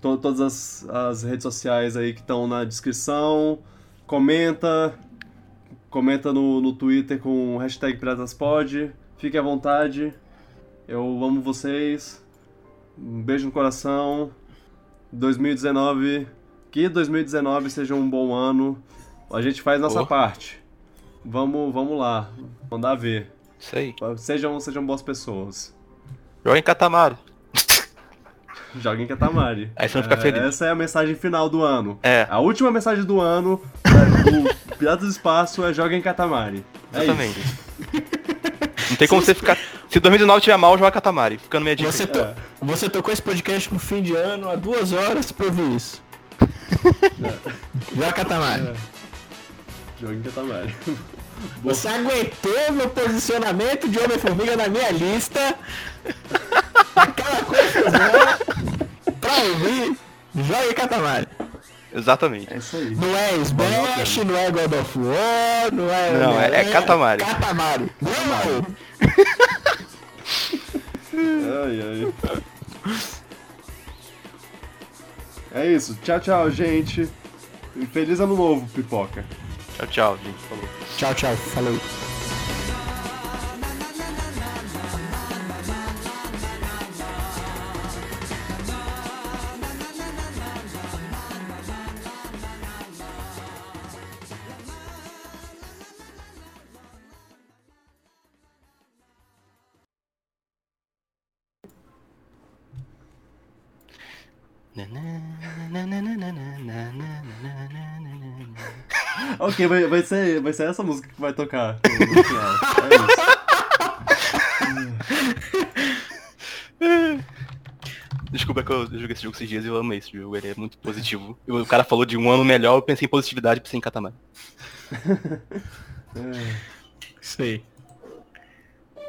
to- todas as, as redes sociais aí que estão na descrição. Comenta, comenta no, no Twitter com o hashtag PiratasPod. Fique à vontade. Eu amo vocês. Um beijo no coração. 2019. Que 2019 seja um bom ano. A gente faz nossa Oh. parte. Vamos, vamos lá. Mandar ver. Isso aí. Sejam, sejam boas pessoas. Joga em Katamari. Aí você vai ficar É, feliz. Essa é a mensagem final do ano. É, A última mensagem do ano é, do Piratas do Espaço é joguem Katamari. É exatamente. isso. Não tem como você ficar. Se 2019 tiver mal, joga Catamari. Ficando minha dica. Você, to- É. você tocou esse podcast no fim de ano há duas horas pra ouvir isso. Joga Katamari. É. Jogo em Katamari. Você aguentou meu posicionamento de Homem-Formiga na minha lista. Aquela confusão. pra ouvir, joga Katamari. Exatamente. É isso aí. Não é Smash, não é God of War, não é. Não, é- é Homem-Aranha, Katamari. Katamari. Não, Ai, ai. É isso. Tchau, tchau, gente. E Feliz ano novo, pipoca. Tchau, tchau, gente. Falou. Tchau, tchau. Falou. Ok, vai, vai, ser, vai ser essa música que vai tocar no, no final. É isso. Desculpa que eu joguei esse jogo esses dias e eu amei esse jogo. Ele é muito positivo. O cara falou de um ano melhor, eu pensei em positividade e pensei em Katamari. É. Isso aí.